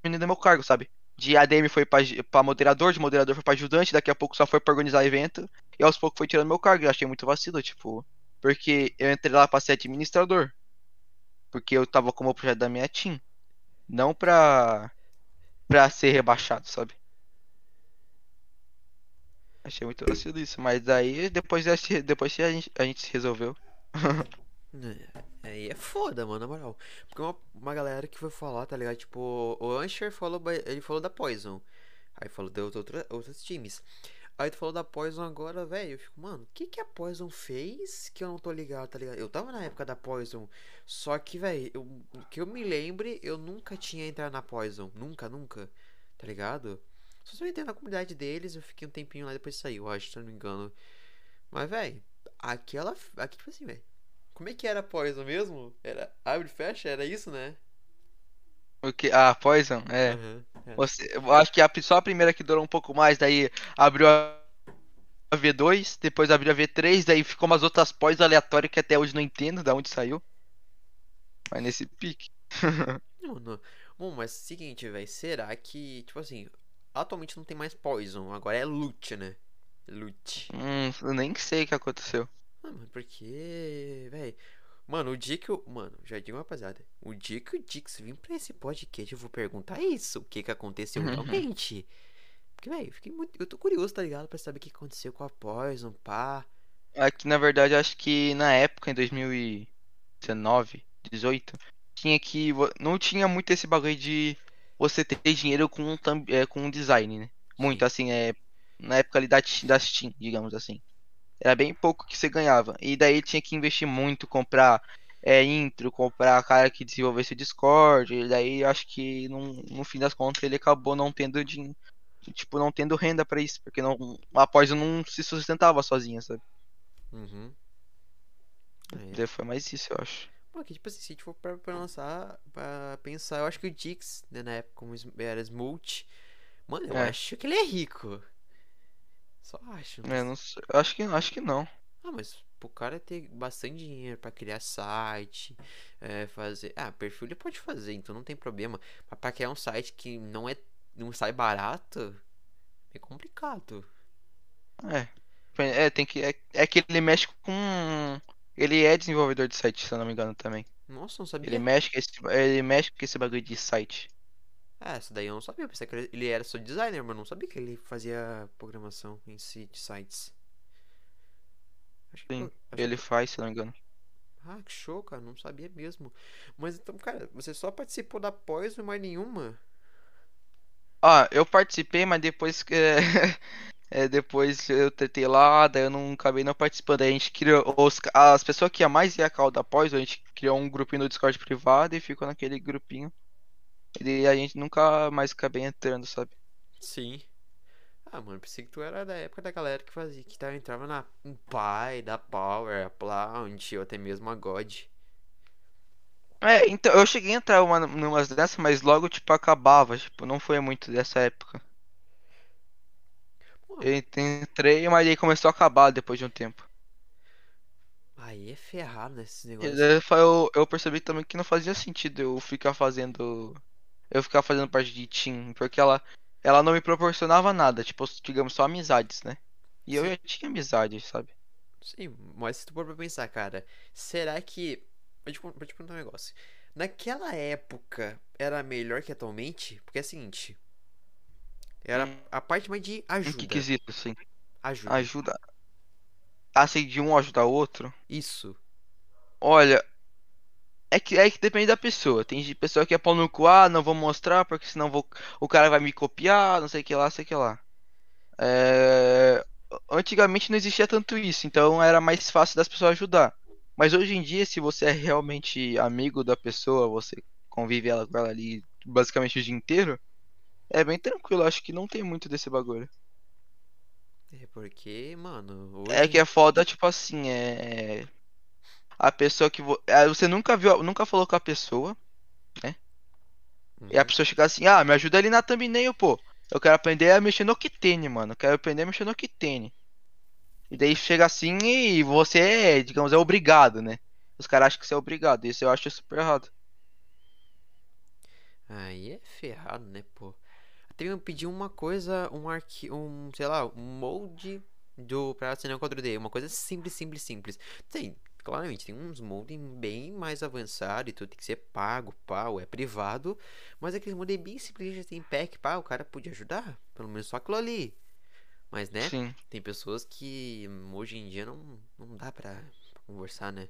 meu cargo, sabe? De ADM foi pra, pra moderador, de moderador foi pra ajudante, daqui a pouco só foi pra organizar evento, e aos poucos foi tirando meu cargo. Eu achei muito vacilo, tipo, porque eu entrei lá pra ser administrador. Porque eu tava como projeto da minha team. Não pra, pra ser rebaixado, sabe? Achei muito vacilo isso, mas daí depois, depois a gente, a gente se resolveu. É, Aí é foda, mano, na moral. Porque uma, uma galera que foi falar, tá ligado? Tipo, o Ansher falou, ele falou da Poison. Aí falou de outra, outros times. Aí tu falou da Poison agora, velho. Eu fico, mano, o que que a Poison fez que eu não tô ligado, tá ligado? Eu tava na época da Poison. Só que, velho, que eu me lembre, eu nunca tinha entrado na Poison. Nunca, nunca. Tá ligado? Só se eu entrei na comunidade deles, eu fiquei um tempinho lá depois saí, eu acho, se eu não me engano. Mas, velho, aquela. Aqui, tipo assim, velho. Como é que era a Poison mesmo? Era abre e fecha? Era isso, né? O que? Ah, Poison? É. Aham, é. Você, eu acho que a, só a primeira que durou um pouco mais, daí abriu a a V2, depois abriu a V3, daí ficou umas outras pós aleatórias que até hoje não entendo de onde saiu. Mas nesse pique. Mano, bom, mas seguinte, velho, será que, tipo assim, atualmente não tem mais Poison, agora é Loot, né? Loot. Hum, eu nem sei o que aconteceu. Ah, mano, porque, velho, mano, o dia que eu, mano, já digo, rapaziada, o dia que o Dix vir pra esse podcast, eu vou perguntar isso, o que que aconteceu realmente. Porque, velho, eu fiquei muito, eu tô curioso, tá ligado, pra saber o que aconteceu com a Poison, pá. Aqui, na verdade, acho que na época, em 2019, 18, tinha que. Não tinha muito esse bagulho de você ter dinheiro com, um é, com um design, né? Muito, Sim. assim, é. Na época ali da, da Steam, digamos assim. Era bem pouco que você ganhava. E daí tinha que investir muito, comprar é, intro, comprar cara que desenvolvesse o Discord. E daí acho que no, no fim das contas ele acabou não tendo din- Tipo, não tendo renda pra isso. Porque não, a Poison não se sustentava sozinha, sabe? Uhum. É. Daí Foi mais isso, eu acho. Pô, que tipo assim, se a gente for pra, pra lançar, pra pensar, eu acho que o Dix, né, na época, como era Smooth, mano, eu É. acho que ele é rico. Só acho. É, sei. não sei. Acho que, acho que não. Ah, mas pro cara ter bastante dinheiro pra criar site, é, fazer. Ah, perfil ele pode fazer, então não tem problema. Mas pra criar um site que não é. não sai barato, é complicado. É. É, tem que. É, é que ele mexe com. Ele é desenvolvedor de site, se eu não me engano também. Nossa, não sabia. Ele mexe com esse, ele mexe com esse bagulho de site. Ah, essa daí eu não sabia. Eu pensei que ele- era só designer, mas não sabia que ele fazia programação em si de sites. Acho que Sim, ele faz, se não me engano. Ah, que show, cara. Não sabia mesmo. Mas então, cara, você só participou da pós e mais nenhuma? Ah, eu participei, mas depois que. É, depois eu tentei lá, daí eu não acabei não participando. Aí a gente criou. Os, as pessoas que ia mais ia calda após, a gente criou um grupinho no Discord privado e ficou naquele grupinho. E a gente nunca mais acabei entrando, sabe? Sim. Ah, mano, pensei que tu era da época da galera que fazia, que tava, entrava na um pai, da Power, a Plound, ou até mesmo a God. É, então, eu cheguei a entrar uma, numas dessas, mas logo, tipo, acabava, tipo, não foi muito dessa época. Pô, Eu ent- entrei, mas aí começou a acabar depois de um tempo. aí é ferrado nesses E negócios. eu, eu percebi também que não fazia sentido eu ficar fazendo. Eu ficar fazendo parte de team, porque ela, ela não me proporcionava nada, tipo, digamos, só amizades, né? E eu Sim. já tinha amizades, sabe? Sim, mas se tu for pra pensar, cara, será que. Vou te, per- vou te perguntar um negócio. Naquela época era melhor que atualmente? Porque é o seguinte. Era Hum. a parte mais de Em ajuda. que quesito, assim? Ajuda. Ajuda. Assim, de um ajudar o outro? Isso. Olha, é que, é que depende da pessoa. Tem pessoa que é pau no cu, ah, não vou mostrar porque senão vou, o cara vai me copiar, não sei o que lá, sei o que lá. É, Antigamente não existia tanto isso, então era mais fácil das pessoas ajudar. Mas hoje em dia, se você é realmente amigo da pessoa, você convive ela com ela ali basicamente o dia inteiro, é bem tranquilo, acho que não tem muito desse bagulho. É porque, mano, É hoje. que é foda, tipo assim, é. A pessoa que vo... é, você nunca viu, nunca falou com a pessoa, e a Uhum. pessoa chega assim, ah, me ajuda ali na thumbnail, pô. Eu quero aprender a mexer no Octane, mano. Eu quero aprender a mexer no Octane. E daí chega assim e você é, digamos, é obrigado, né? Os caras acham que você é obrigado. Isso eu acho super errado. Aí é ferrado, né, pô? Até mesmo pedir uma coisa, um arqui... um, sei lá, um molde do pra assinar o 4D, uma coisa simples, simples, simples. Tem, claramente, tem uns moldes bem mais avançados e tudo tem que ser pago, pau, é privado, mas aqueles moldes bem simples, já tem pack, pá, o cara podia ajudar, pelo menos só aquilo ali. Mas, né, Sim. tem pessoas que hoje em dia não, não dá pra, pra conversar, né?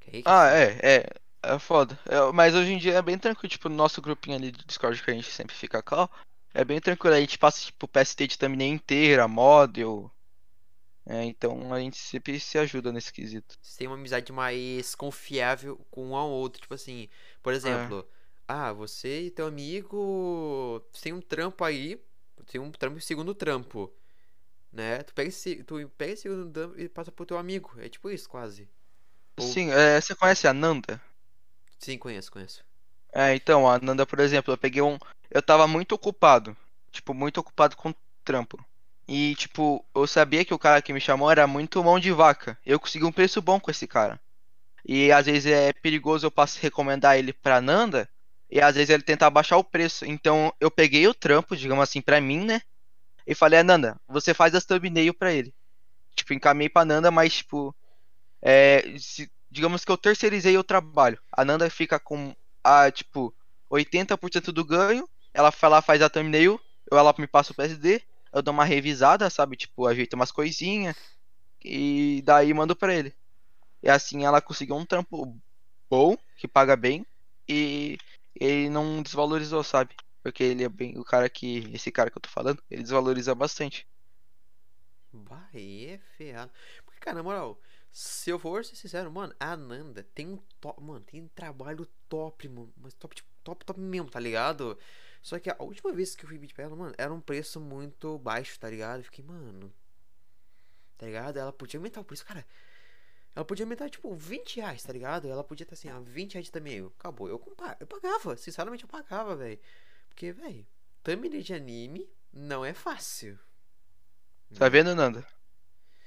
Que aí que Ah, é, é. É foda. É, mas hoje em dia é bem tranquilo, tipo, no nosso grupinho ali de Discord que a gente sempre fica call, é bem tranquilo. A gente passa, tipo, PST de thumbnail inteira, model. É, então a gente sempre se ajuda nesse quesito. Você tem uma amizade mais confiável com um ao outro. Tipo assim, por exemplo, ah, você e teu amigo tem um trampo aí, tem um trampo e segundo trampo, né? Tu pega esse, tu pega esse segundo trampo e passa pro teu amigo. É tipo isso, quase. Ou- Sim, é, você conhece a Nanda? Sim, conheço, conheço. É, então, a Nanda, por exemplo, eu peguei um. Eu tava muito ocupado. Tipo, muito ocupado com trampo. E, tipo, eu sabia que o cara que me chamou era muito mão de vaca. Eu consegui um preço bom com esse cara. E às vezes é perigoso eu passo recomendar ele pra Nanda. E às vezes ele tenta abaixar o preço. Então eu peguei o trampo, digamos assim, pra mim, né? E falei, Nanda, você faz as thumbnail pra ele. Tipo, encaminhei pra Nanda, mas tipo. É, se- digamos que eu terceirizei o trabalho. A Nanda fica com a, tipo, 80% do ganho. Ela lá, faz a thumbnail. Ou ela me passa o PSD. Eu dou uma revisada, sabe? Tipo, ajeito umas coisinhas. E daí mando pra ele. E assim ela conseguiu um trampo bom, que paga bem. E ele não desvalorizou, sabe? Porque ele é bem o cara que. Esse cara que eu tô falando, ele desvaloriza bastante. Bah, aí é ferrado. Porque, cara, na moral, se eu for ser sincero, mano, a Ananda tem um top. Mano, tem um trabalho top, mano. Mas top, tipo, top, top mesmo, tá ligado? Só que a última vez que eu fui pedir pra ela, mano, era um preço muito baixo, tá ligado? Eu fiquei, mano. Tá ligado? Ela podia aumentar o preço, cara. Ela podia aumentar, tipo, 20 reais, tá ligado? Ela podia estar assim, ah, 20 reais também. Eu, acabou. Eu, compa- eu pagava, sinceramente eu pagava, velho. Porque, velho, thumbnail de anime não é fácil. Tá vendo, Nanda?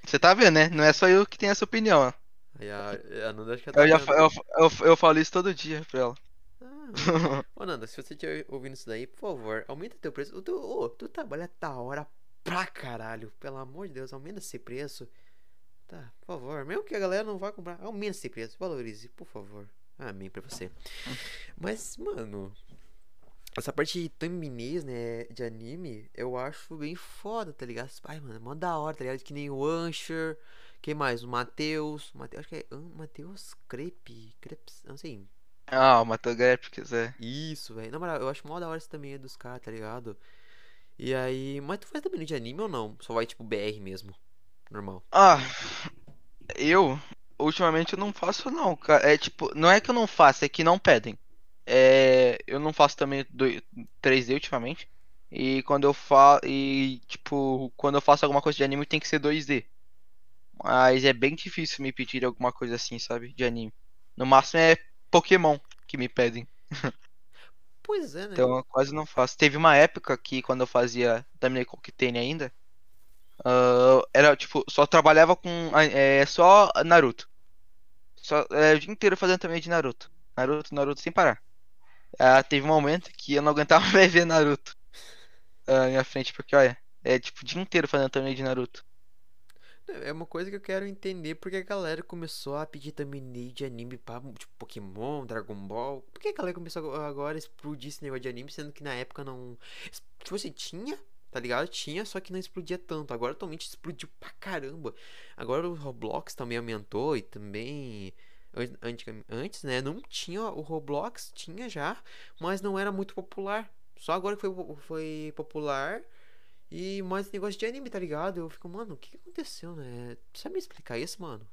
Você tá vendo, né? Não é só eu que tenho essa opinião. ó. A, a Nanda acho que já tá Eu, já, vendo. fa- eu, eu, eu falo isso todo dia pra ela. Ah, Ô Nanda, se você estiver ouvindo isso daí, por favor, aumenta teu preço. Ô, tu trabalha da hora pra caralho. Pelo amor de Deus, aumenta esse preço. Tá, por favor. Mesmo que a galera não vá comprar, aumenta esse preço. Valorize, por favor. Amém pra você. Mas, mano, essa parte de thumbnails, né, de anime, eu acho bem foda, tá ligado? Ai, mano, é mó da hora, tá ligado? Que nem o Ancher. Quem mais? O Matheus. Acho que é Matheus Crepe. Crepes, não sei. Ah, o Matograp, quiser. Isso, velho. Na moral, eu acho mó da hora esse também dos caras, tá ligado? E aí. Mas tu faz também de anime ou não? Só vai tipo BR mesmo. Normal. Ah, eu ultimamente eu não faço não, cara. É tipo, não é que eu não faço, é que não pedem. É, eu não faço também do- 3D ultimamente. E quando eu faço e tipo, quando eu faço alguma coisa de anime tem que ser 2D. Mas é bem difícil me pedir alguma coisa assim, sabe, de anime. No máximo é Pokémon que me pedem. Pois é, né? Então eu quase não faço. Teve uma época que quando eu fazia Terminei Coquetane ainda, ah, era tipo, só trabalhava com ah, é, só Naruto. Só, é, o dia inteiro fazendo também de Naruto. Naruto, Naruto sem parar. Ah, teve um momento que eu não aguentava mais ver Naruto ah, na minha frente, porque olha, é tipo o dia inteiro fazendo também de Naruto. É uma coisa que eu quero entender porque a galera começou a pedir thumbnail de anime pra tipo, Pokémon, Dragon Ball. Por que a galera começou agora a explodir esse negócio de anime, sendo que na época não. Tipo assim, tinha, tá ligado? Tinha, só que não explodia tanto. Agora atualmente explodiu pra caramba. Agora o Roblox também aumentou e também. an- antigam- Antes, né? Não tinha. O Roblox tinha já, mas não era muito popular. Só agora que foi, foi popular. E mais negócio de anime, tá ligado? Eu fico, mano, o que que aconteceu, né? Sabe me explicar isso, mano?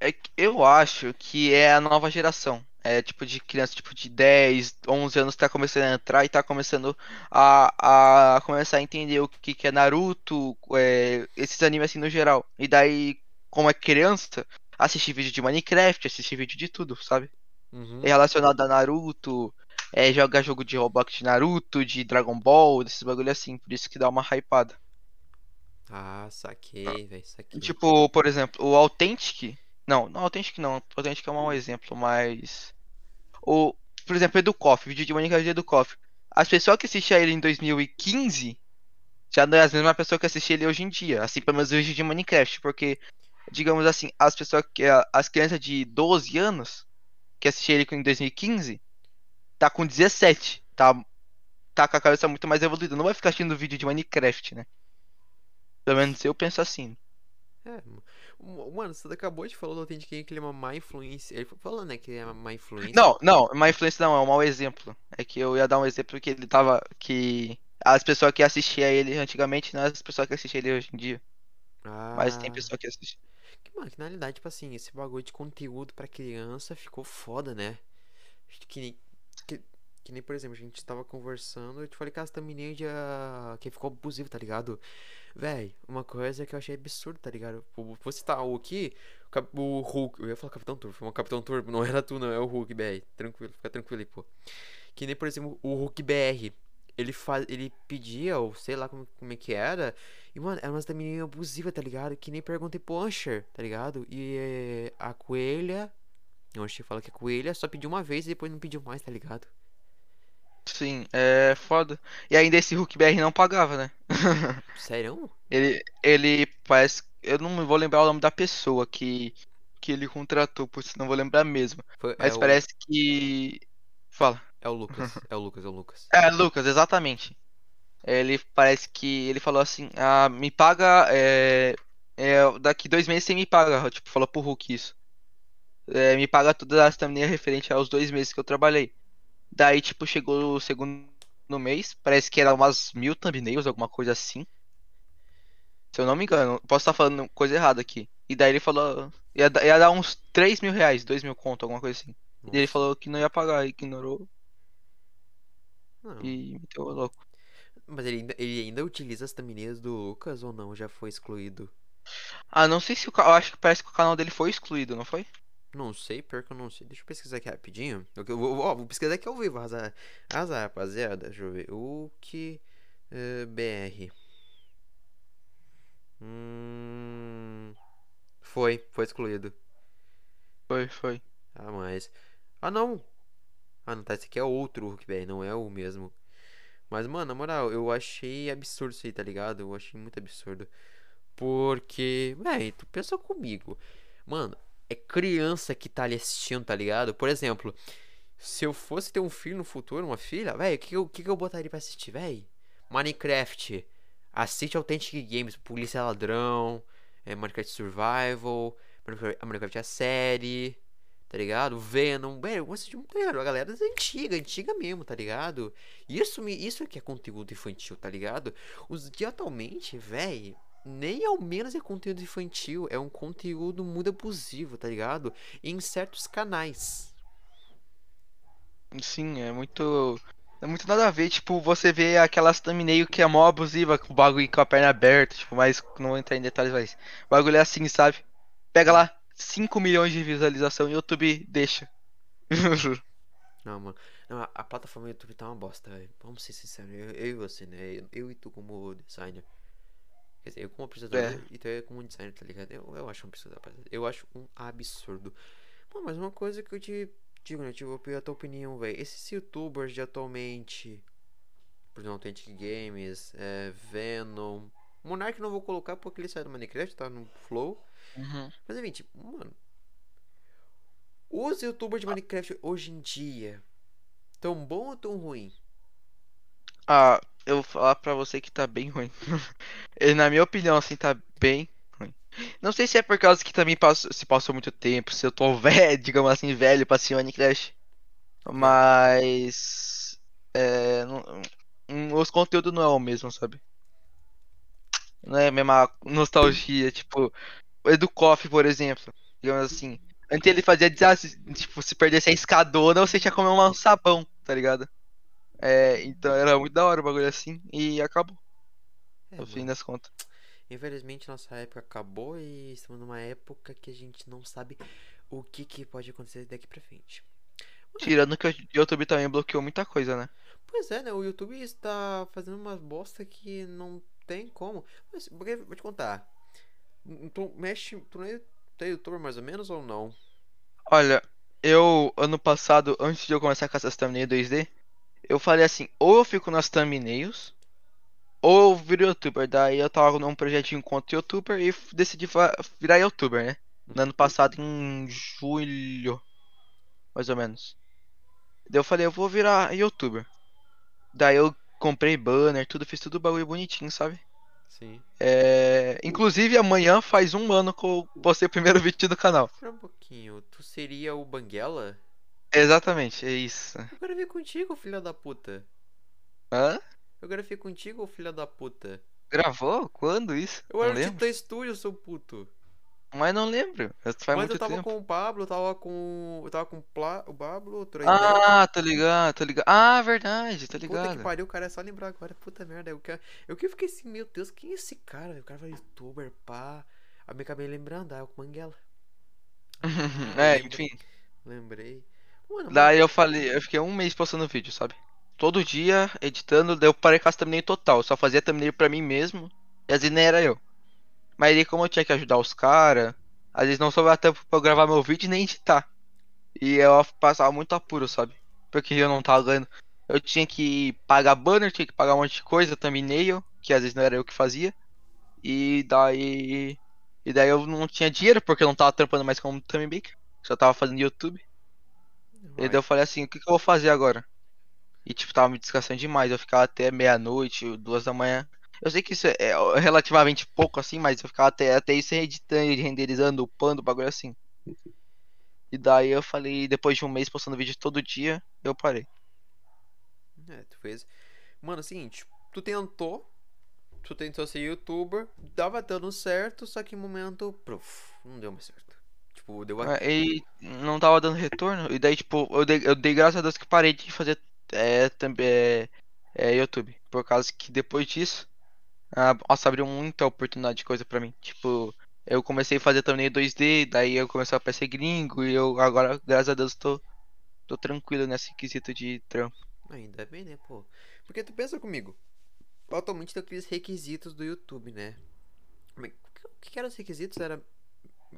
É eu acho que é a nova geração. É tipo de criança tipo de 10, 11 anos tá começando a entrar e tá começando a, a começar a entender o que, que é Naruto, é, esses animes assim no geral. E daí, como é criança, assistir vídeo de Minecraft, assistir vídeo de tudo, sabe? Uhum. É relacionado a Naruto, é jogar jogo de Roblox de Naruto, de Dragon Ball, desses bagulho assim. Por isso que dá uma hypada. Ah, saquei, velho, saquei. Tipo, por exemplo, o Authentic. Não, não, Authentic não. Authentic é um mau exemplo, mas. O, por exemplo, Educoff, vídeo de Minecraft de Educoff. As pessoas que assistiam ele em 2015 já não é as mesmas pessoas que assistem ele hoje em dia. Assim, pelo menos o vídeo de Minecraft. Porque, digamos assim, as pessoas que. As crianças de 12 anos que assistiam ele em 2015 tá com 17. Tá, tá com a cabeça muito mais evoluída. Não vai ficar assistindo vídeo de Minecraft, né? Pelo menos eu penso assim. É, mano, você acabou de falar do Authentic que ele é uma má influência. Ele falou, né, que é uma má influência. Não, não, má influência não, é um mau exemplo. É que eu ia dar um exemplo que ele tava. Que as pessoas que assistiam ele antigamente não é as pessoas que assistem ele hoje em dia. Mas tem Ah, pessoa que assiste. que, mano, que na realidade, tipo assim, esse bagulho de conteúdo pra criança ficou foda, né? Que nem, que, que nem, por exemplo, a gente tava conversando, eu te falei que as thumbnails que ficou abusivo, tá ligado? Véi, uma coisa que eu achei absurdo, tá ligado? Vou citar o aqui, o, Hulk, eu ia falar Capitão Turbo, um Capitão Turbo, não era tu, não, é o Hulk, BR, tranquilo, fica tranquilo aí, pô. Que nem, por exemplo, o Hulk BR, ele, faz, ele pedia, ou sei lá como, como é que era, e, mano, era umas thumbnails abusivas, tá ligado? Que nem perguntei pro Usher, tá ligado? E eh, a coelha, o Usher fala que a coelha só pediu uma vez e depois não pediu mais, tá ligado? Sim, é foda. E ainda esse Hulk BR não pagava, né? Sério? Ele, ele parece. Eu não vou lembrar o nome da pessoa que, que ele contratou, por isso não vou lembrar mesmo. Foi, Mas é, o, parece que. Fala. é o Lucas. É o Lucas, é o Lucas. É, Lucas, exatamente. Ele parece que ele falou assim: ah, me paga. É, é, daqui dois meses você me paga. Tipo, falou pro Hulk isso. É, me paga todas as thumbnails referente aos dois meses que eu trabalhei. Daí, tipo, chegou o segundo mês. Parece que era umas mil thumbnails, alguma coisa assim. Se eu não me engano, posso estar falando coisa errada aqui. E daí ele falou. Ia, ia dar uns 3 mil reais, 2 mil conto, alguma coisa assim. E ele Nossa. falou que não ia pagar, ignorou Não. e meteu o louco. Mas ele ainda, ele ainda utiliza as thumbnails do Lucas ou não? Já foi excluído? Ah, não sei se o. Eu acho que parece que o canal dele foi excluído, não foi? Não sei, pior que eu não sei. Deixa eu pesquisar aqui rapidinho. Eu, eu vou, ó, vou pesquisar aqui ao vivo, azar, azar, rapaziada. Deixa eu ver. O que eh, BR. Hum, foi, foi excluído. Foi, foi. Ah, mas. Ah, não. Ah, não tá. Esse aqui é outro Hulk BR, não é o mesmo. Mas, mano, na moral, eu achei absurdo isso aí, tá ligado? Eu achei muito absurdo. Porque, véi, tu pensa comigo. Mano, é criança que tá ali assistindo, tá ligado? Por exemplo, se eu fosse ter um filho no futuro, uma filha, véi, o que, que, que eu botaria pra assistir, véi? Minecraft. Assiste Authentic Games, Polícia Ladrão, é, Minecraft Survival, Minecraft, a série, tá ligado? Venom, velho, eu assisti velho, a galera é antiga, antiga mesmo, tá ligado? Isso, isso que é conteúdo infantil, tá ligado? Os de atualmente, velho, nem ao menos é conteúdo infantil, é um conteúdo muito abusivo, tá ligado? Em certos canais. Sim, é muito. É muito nada a ver, tipo, você vê aquelas thumbnail que é mó abusiva, com o bagulho com a perna aberta, tipo, mas não vou entrar em detalhes, mas. O bagulho é assim, sabe? Pega lá, 5 milhões de visualização e o YouTube deixa. Não, mano. Não, a, a plataforma do YouTube tá uma bosta, velho. Vamos ser sinceros. Eu, eu e você, né? Eu, eu e tu como designer. Quer dizer, eu como apresentador É. e tu é como designer, tá ligado? Eu, eu acho um absurdo, rapaziada. Eu acho um absurdo. Mano, mas uma coisa que eu te digo, né? Tipo, a tua opinião, velho. Esses youtubers de atualmente. Por exemplo, Authentic Games, é, Venom. Monark não vou colocar porque ele saiu do Minecraft, tá no Flow. Uhum. Mas enfim, tipo, mano. Os youtubers de Minecraft hoje em dia. Tão bom ou tão ruim? Ah, eu vou falar pra você que tá bem ruim. Na minha opinião, assim, tá bem ruim. Não sei se é por causa que também se passou muito tempo, se eu tô velho, digamos assim, velho pra assistir Minecraft. Mas. É. não- hum, os conteúdos não é o mesmo, sabe? Não é a mesma nostalgia, tipo. O Educoff, por exemplo. Digamos assim. Antes ele fazia desastre, tipo, se perdesse a escadona, você tinha que comer um sabão, tá ligado? É, então era muito da hora o bagulho assim e acabou, É, no fim mano. das contas. Infelizmente nossa época acabou e estamos numa época que a gente não sabe o que, que pode acontecer daqui pra frente. Tirando que o YouTube também bloqueou muita coisa, né? Pois é, né? O YouTube está fazendo umas bosta que não tem como. Mas vou te contar. Tu mexe. Tu não é tu youtuber mais ou menos ou não? Olha, eu ano passado, antes de eu começar com essas thumbnails 2D, eu falei assim, ou eu fico nas thumbnails, ou eu viro youtuber. Daí eu tava num projetinho contra youtuber e decidi virar youtuber, né? No ano passado, em julho, mais ou menos. Daí eu falei, eu vou virar youtuber. Daí eu comprei banner, tudo, fiz tudo bagulho bonitinho, sabe? Sim. É... Inclusive amanhã faz um ano que eu postei o primeiro vídeo do canal. Espera um pouquinho. Tu seria o Banguela? Exatamente, é isso. Eu gravei contigo, filha da puta. Hã? Eu gravei contigo, filha da puta. Gravou? Quando isso? Eu não era o lembro. Titã Studio, seu puto. Mas não lembro. Mas eu tava tempo. com o Pablo, tava com. Eu tava com o Pla... o Pablo, Ah, tô ligado, tô ligado. Ah, verdade, tô Puta que ligado. pariu, o cara é só lembrar agora. Puta merda. Eu, que... eu que fiquei assim, meu Deus, quem é esse cara? O cara vai youtuber, pá. Aí me acabei lembrando, ah, é o Manguela. É, enfim. Lembrei. Mano, Daí eu falei, eu fiquei um mês postando vídeo, sabe? Todo dia, editando, daí eu parei com as thumbnail total. Eu só fazia thumbnail pra mim mesmo. E às vezes nem era eu. Mas aí como eu tinha que ajudar os caras, às vezes não sobrava tempo pra eu gravar meu vídeo e nem editar. E eu passava muito apuro, sabe? Porque eu não tava ganhando. eu tinha que pagar banner, tinha que pagar um monte de coisa, thumbnail, que às vezes não era eu que fazia. E daí. E daí eu não tinha dinheiro porque eu não tava trampando mais como thumbmaker. Só tava fazendo YouTube. E daí eu falei assim, o que, que eu vou fazer agora? E tipo, tava me descansando demais. Eu ficava até meia-noite, duas da manhã. Eu sei que isso é é relativamente pouco assim, mas eu ficava até, até isso editando, renderizando, upando, bagulho assim. E daí eu falei, depois de um mês postando vídeo todo dia, eu parei. É, tu fez. Mano, é o seguinte, tu tentou. Tu tentou ser youtuber, dava dando certo, só que em momento. Pruf, não deu mais certo. Tipo, deu a... É, E não tava dando retorno. E daí, tipo, eu dei, eu dei graças a Deus que parei de fazer é, também é, é, YouTube. Por causa que depois disso, ah, nossa, abriu muita oportunidade de coisa pra mim. Tipo, eu comecei a fazer thumbnail 2D, daí eu comecei a aparecer gringo e eu agora, graças a Deus, tô, tô tranquilo nesse quesito de trampo. Ainda bem, né, pô? Porque tu pensa comigo. Atualmente tem aqueles requisitos do YouTube, né? É- O que, que eram os requisitos? Era.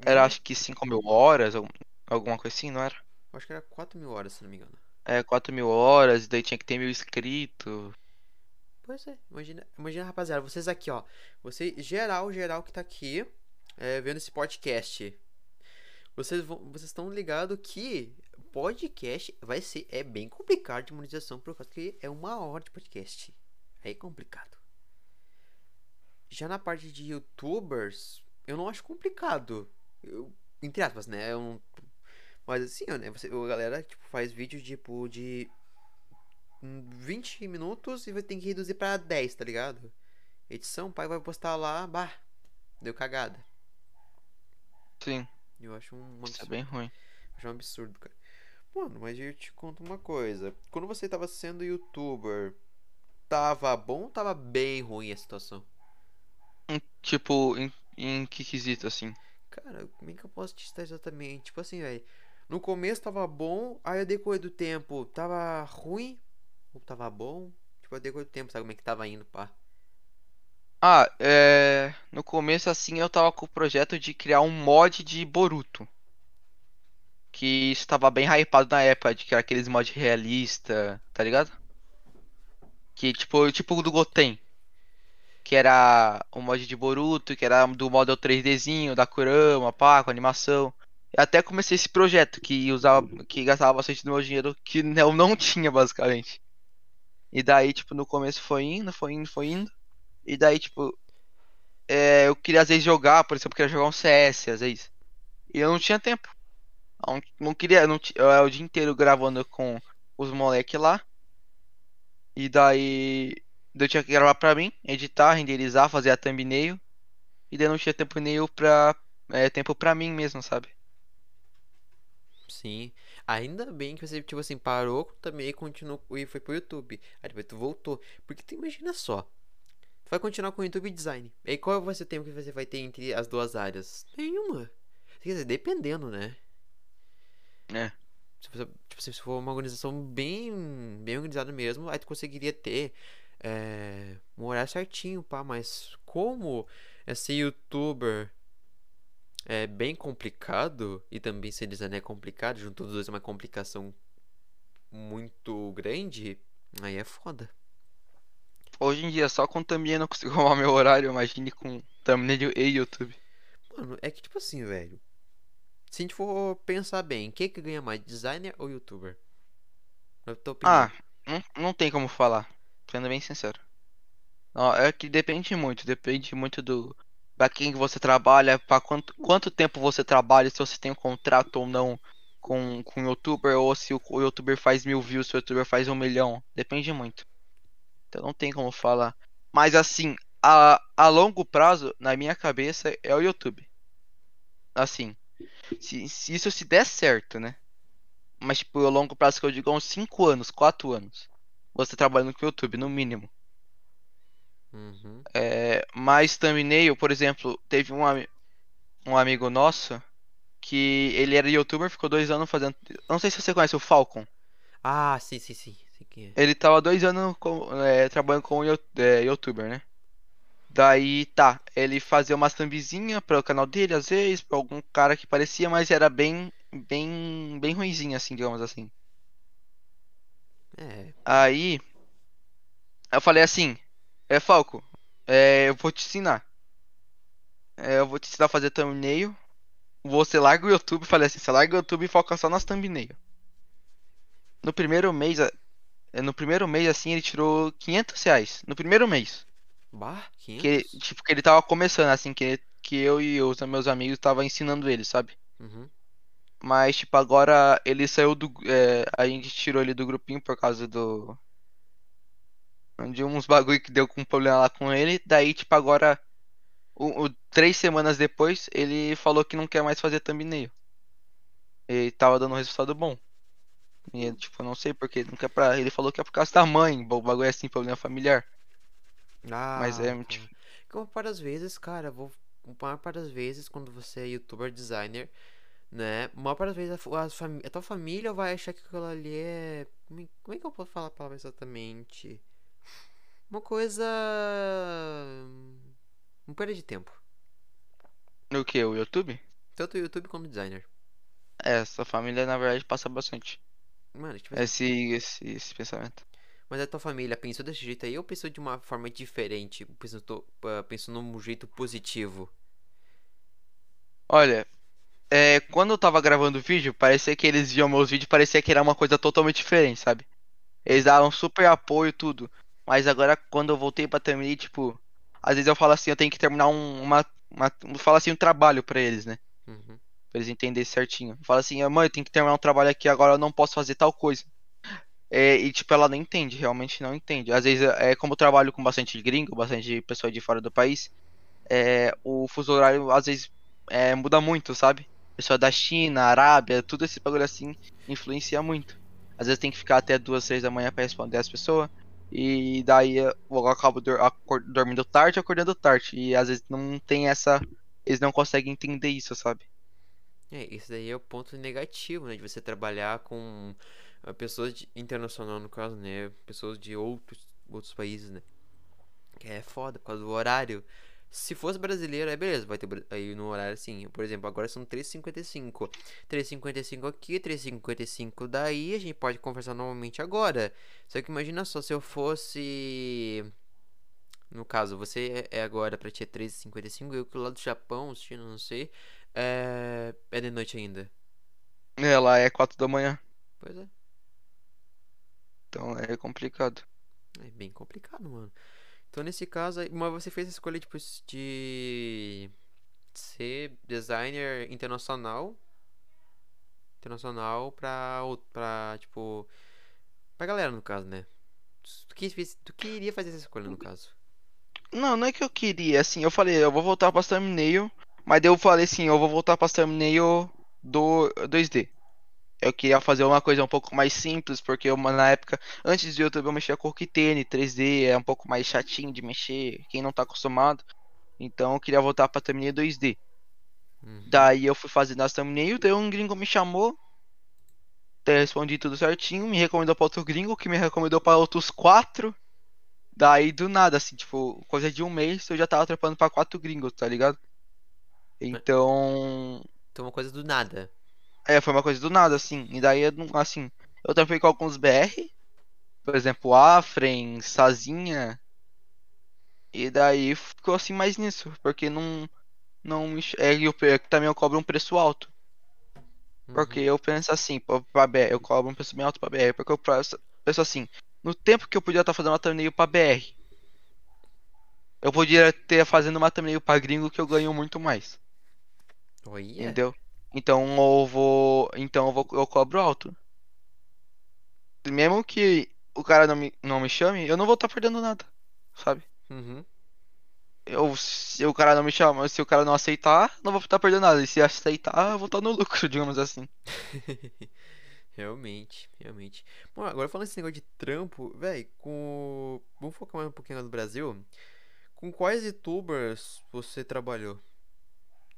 Era acho que 5 mil horas, algum- alguma coisa assim, não era? Acho que era 4 mil horas, se não me engano. É, 4 mil horas, daí tinha que ter mil inscritos. Pois é, imagina, imagina, rapaziada, vocês aqui, ó. Você, geral, geral que tá aqui, é, vendo esse podcast. Vocês vão, vocês estão ligados que podcast vai ser, é bem complicado de monetização, por causa que é uma hora de podcast. É complicado. Já na parte de youtubers, eu não acho complicado. Eu, entre aspas, né? Eu não- mas assim, né? Você, a galera tipo, faz vídeo tipo de hum, 20 minutos e vai ter que reduzir pra 10, tá ligado? Edição, o pai vai postar lá, bah, deu cagada. Sim, Eu acho um isso é absurdo. bem ruim. Acho um absurdo, cara. Mano, mas eu te conto uma coisa. Quando você tava sendo youtuber, tava bom ou tava bem ruim a situação? Tipo, em, em que quesito, assim? Cara, como é que eu posso te citar exatamente? Tipo assim, velho. No começo tava bom, aí ao decorrer do tempo tava ruim ou tava bom? Tipo, ao decorrer do tempo, sabe como é que tava indo, pá? Ah, é. No começo, assim, eu tava com o projeto de criar um mod de Boruto. Que estava bem hypado na época, de criar aqueles mods realista, tá ligado? Que tipo, tipo do Goten. Que era o mod de Boruto, que era do model 3Dzinho, da Kurama, pá, com animação. Eu até comecei esse projeto que usava, que gastava bastante do meu dinheiro, que eu não tinha, basicamente. E daí, tipo, no começo foi indo, foi indo, foi indo. E daí, tipo, é, eu queria às vezes jogar, por exemplo, eu queria jogar um CS, às vezes. E eu não tinha tempo. Não, não queria, não, eu era o dia inteiro gravando com os moleques lá. E daí eu tinha que gravar pra mim, editar, renderizar, fazer a thumbnail. E daí não tinha tempo nem pra, é, tempo pra mim mesmo, sabe? Sim. Ainda bem que você, tipo assim, parou também e continuou e foi pro YouTube. Aí depois tu voltou. Porque tu imagina só. Tu vai continuar com o YouTube Design. E aí qual vai ser o tempo que você vai ter entre as duas áreas? Nenhuma. Quer dizer, dependendo, né? É. Tipo, assim, se for uma organização bem, bem organizada mesmo, aí tu conseguiria ter é, um horário certinho, pá. Mas como é ser youtuber é bem complicado e também ser designer é complicado, junto os dois é uma complicação muito grande, aí é foda. Hoje em dia, só com thumbnail eu não consigo arrumar meu horário, imagine com thumbnail e YouTube. Mano, é que tipo assim, velho. Se a gente for pensar bem, quem que ganha mais, designer ou youtuber? Na tua opinião. Ah, não, não tem como falar, sendo bem sincero. Não, é que depende muito, depende muito do pra quem que você trabalha, para quanto, quanto tempo você trabalha, se você tem um contrato ou não com, com o youtuber, ou se o, o youtuber faz mil views, se o youtuber faz um milhão, depende muito. Então não tem como falar. Mas assim, a, a longo prazo, na minha cabeça, é o YouTube. Assim, se, se isso se der certo, né? Mas tipo, a longo prazo que eu digo, uns 5 anos, 4 anos. Você trabalhando com o YouTube, no mínimo. Uhum. É, mas thumbnail, por exemplo, teve um, um amigo nosso que ele era youtuber, ficou dois anos fazendo. Não sei se você conhece o Falcon. Ah, sim, sim, sim. Quem é. Ele tava dois anos com- é, trabalhando you- é, youtuber, né? Daí tá, ele fazia umas thumbzinha para o canal dele, às vezes, pra algum cara que parecia, mas era bem, bem, bem ruinzinho, assim, digamos assim. É. Aí eu falei assim, é Falco, é, eu vou te ensinar. É, eu vou te ensinar a fazer thumbnail. Você larga o YouTube, falei assim, você larga o YouTube e foca só nas thumbnail. No primeiro mês, é, no primeiro mês assim, ele tirou 500 reais. No primeiro mês. Bah, Que, ele- 500? tipo, que ele tava começando, assim, que, que eu e os meus amigos tava ensinando ele, sabe? Uhum. Mas, tipo, agora ele saiu do. é, a gente tirou ele do grupinho por causa do. De uns bagulho que deu com problema lá com ele. Daí, tipo, agora. O, o- três semanas depois, ele falou que não quer mais fazer thumbnail. Ele tava dando um resultado bom. E, tipo, não sei porque não quer pra. Ele falou que é por causa da mãe. O bagulho é assim, problema familiar. Ah, Mas é, tá. tipo. Como para as vezes, cara, vou. Uma para as vezes, quando você é youtuber designer, né? Uma para as vezes a, a fami- a tua família vai achar que aquilo ali é. Como é como é que eu posso falar a palavra exatamente? Uma coisa. Um perda de tempo. O que? O YouTube? Tanto YouTube como designer. É, essa família na verdade passa bastante. Mano, tipo assim, Esse, esse, esse pensamento. mas a tua família pensou desse jeito aí ou pensou de uma forma diferente? Pensou, ah, pensou num jeito positivo? Olha, é, quando eu tava gravando o vídeo, parecia que eles viam meus vídeos, parecia que era uma coisa totalmente diferente, sabe? Eles davam super apoio e tudo. Mas agora, quando eu voltei pra terminar, tipo, às vezes eu falo assim, eu tenho que terminar um, uma, uma, falo assim, um trabalho pra eles, né? Uhum. Pra eles entenderem certinho. Fala assim, "Ah, mãe, eu tenho que terminar um trabalho aqui, agora eu não posso fazer tal coisa. É, e tipo, ela não entende, realmente não entende. Às vezes, é como eu trabalho com bastante gringo, bastante pessoa de fora do país, é, o fuso horário às vezes é, muda muito, sabe? Pessoa da China, Arábia, tudo esse bagulho assim influencia muito. Às vezes tem que ficar até duas, três da manhã pra responder as pessoas. E daí eu acabo dormindo tarde, acordando tarde. E às vezes não tem essa. Eles não conseguem entender isso, sabe? É, esse daí é o ponto negativo, né? De você trabalhar com ah, pessoas de, internacional, no caso, né? Pessoas de outros, outros países, né? Que é foda, por causa do horário. Se fosse brasileiro, aí beleza, vai ter aí no horário assim. Por exemplo, agora são 3h55. 3h55 aqui, 3h55 daí, a gente pode conversar normalmente agora. Só que imagina só se eu fosse. No caso, você é é agora pra ti é 13h55, eu que lá do Japão, China, não sei. É, é de noite ainda. É, lá é quatro da manhã. Pois é. Então é complicado. É bem complicado, mano. Então, nesse caso, mas você fez a escolha, tipo, de ser designer internacional. Internacional pra, pra tipo, pra galera, no caso, né? Tu, quis, tu queria fazer essa escolha, no caso. Não, não é que eu queria, assim, eu falei, eu vou voltar pra thumbnail, mas eu falei assim, eu vou voltar pra thumbnail do 2D. Eu queria fazer uma coisa um pouco mais simples, porque eu, na época, antes do YouTube eu mexia com Octane, 3D, é um pouco mais chatinho de mexer, quem não tá acostumado. Então eu queria voltar pra thumbnail 2D. Uhum. Daí eu fui fazendo as thumbnail, daí um gringo me chamou, respondi tudo certinho, me recomendou pra outro gringo, que me recomendou pra outros quatro. Daí do nada, assim, tipo, coisa de um mês eu já tava trampando pra quatro gringos, tá ligado? Então, Então, uma coisa do nada. É, foi uma coisa do nada, assim. E daí, eu não- assim, eu trampei com alguns BR, por exemplo, Afren, Sazinha. E daí ficou assim mais nisso, porque não, não me. É, e eu, pe- também eu cobro um preço alto. Porque eu penso assim, pra, pra BR, eu cobro um preço bem alto pra BR, porque eu penso, assim, no tempo que eu podia estar fazendo uma thumbnail pra BR, eu podia ter fazendo uma thumbnail pra gringo que eu ganho muito mais. Olha. Entendeu? Então eu vou. Então eu vou, eu cobro alto. Mesmo que o cara não me, não me chame, eu não vou estar perdendo nada. Sabe? Uhum. Eu, se o cara não me chama, se o cara não aceitar, não vou estar perdendo nada. E se aceitar, eu vou estar no lucro, digamos assim. Realmente, realmente. Bom, agora falando esse negócio de trampo, velho, com. Vamos focar mais um pouquinho no Brasil. Com quais youtubers você trabalhou?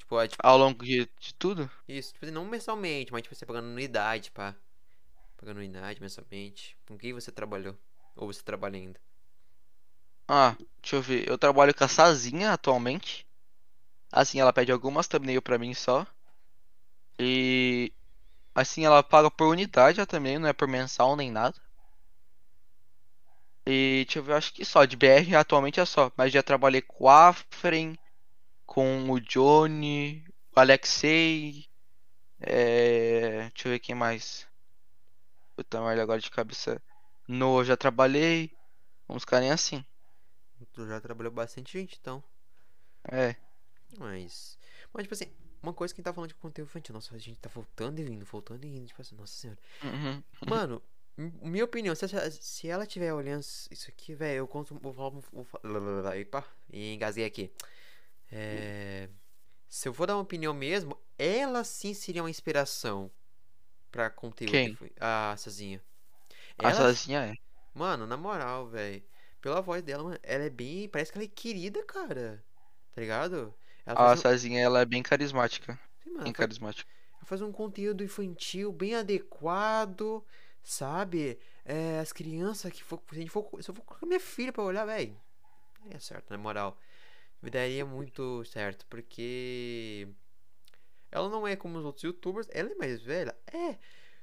Tipo, ah, tipo, Ao longo de, de tudo. isso, tipo assim, não mensalmente, mas tipo, você pagando anuidade, pá. Pagando anuidade mensalmente. Com quem você trabalhou? Ou você trabalha ainda? Ah, deixa eu ver. Eu trabalho com a Sazinha atualmente. Assim, ela pede algumas thumbnail pra mim só. E assim, ela paga por unidade também, não é por mensal nem nada. E deixa eu ver, acho que só. De BR atualmente é só. Mas já trabalhei com o Afren, com o Johnny, o Alexei. É... Deixa eu ver quem mais. Puta merda, agora de cabeça. No, já trabalhei. Uns carinha assim. Tu já trabalhou bastante gente, então. É. Mas. Mas, tipo assim, uma coisa que a gente tá falando de conteúdo infantil. Nossa, a gente tá voltando e vindo, voltando e vindo. Tipo assim, nossa senhora. Uhum. Mano, minha opinião, se, se ela tiver olhando isso aqui, velho, eu conto. Vou falar. Vou epa, engasguei aqui. É. Se eu for dar uma opinião mesmo, ela sim seria uma inspiração pra conteúdo. Quem? infa- A Sazinha. A sozinha é. Mano, na moral, velho. Pela voz dela, mano, ela é bem. Parece que ela é querida, cara. Tá ligado? Ela A um, sozinha ela é bem carismática. Sim, mano, Bem faz, carismática. ela faz um conteúdo infantil bem adequado, sabe? É, as crianças que for. Se, a gente for, se eu for colocar minha filha pra olhar, velho. É certo, na moral. Me daria muito certo, porque. Ela não é como os outros youtubers, ela é mais velha? É.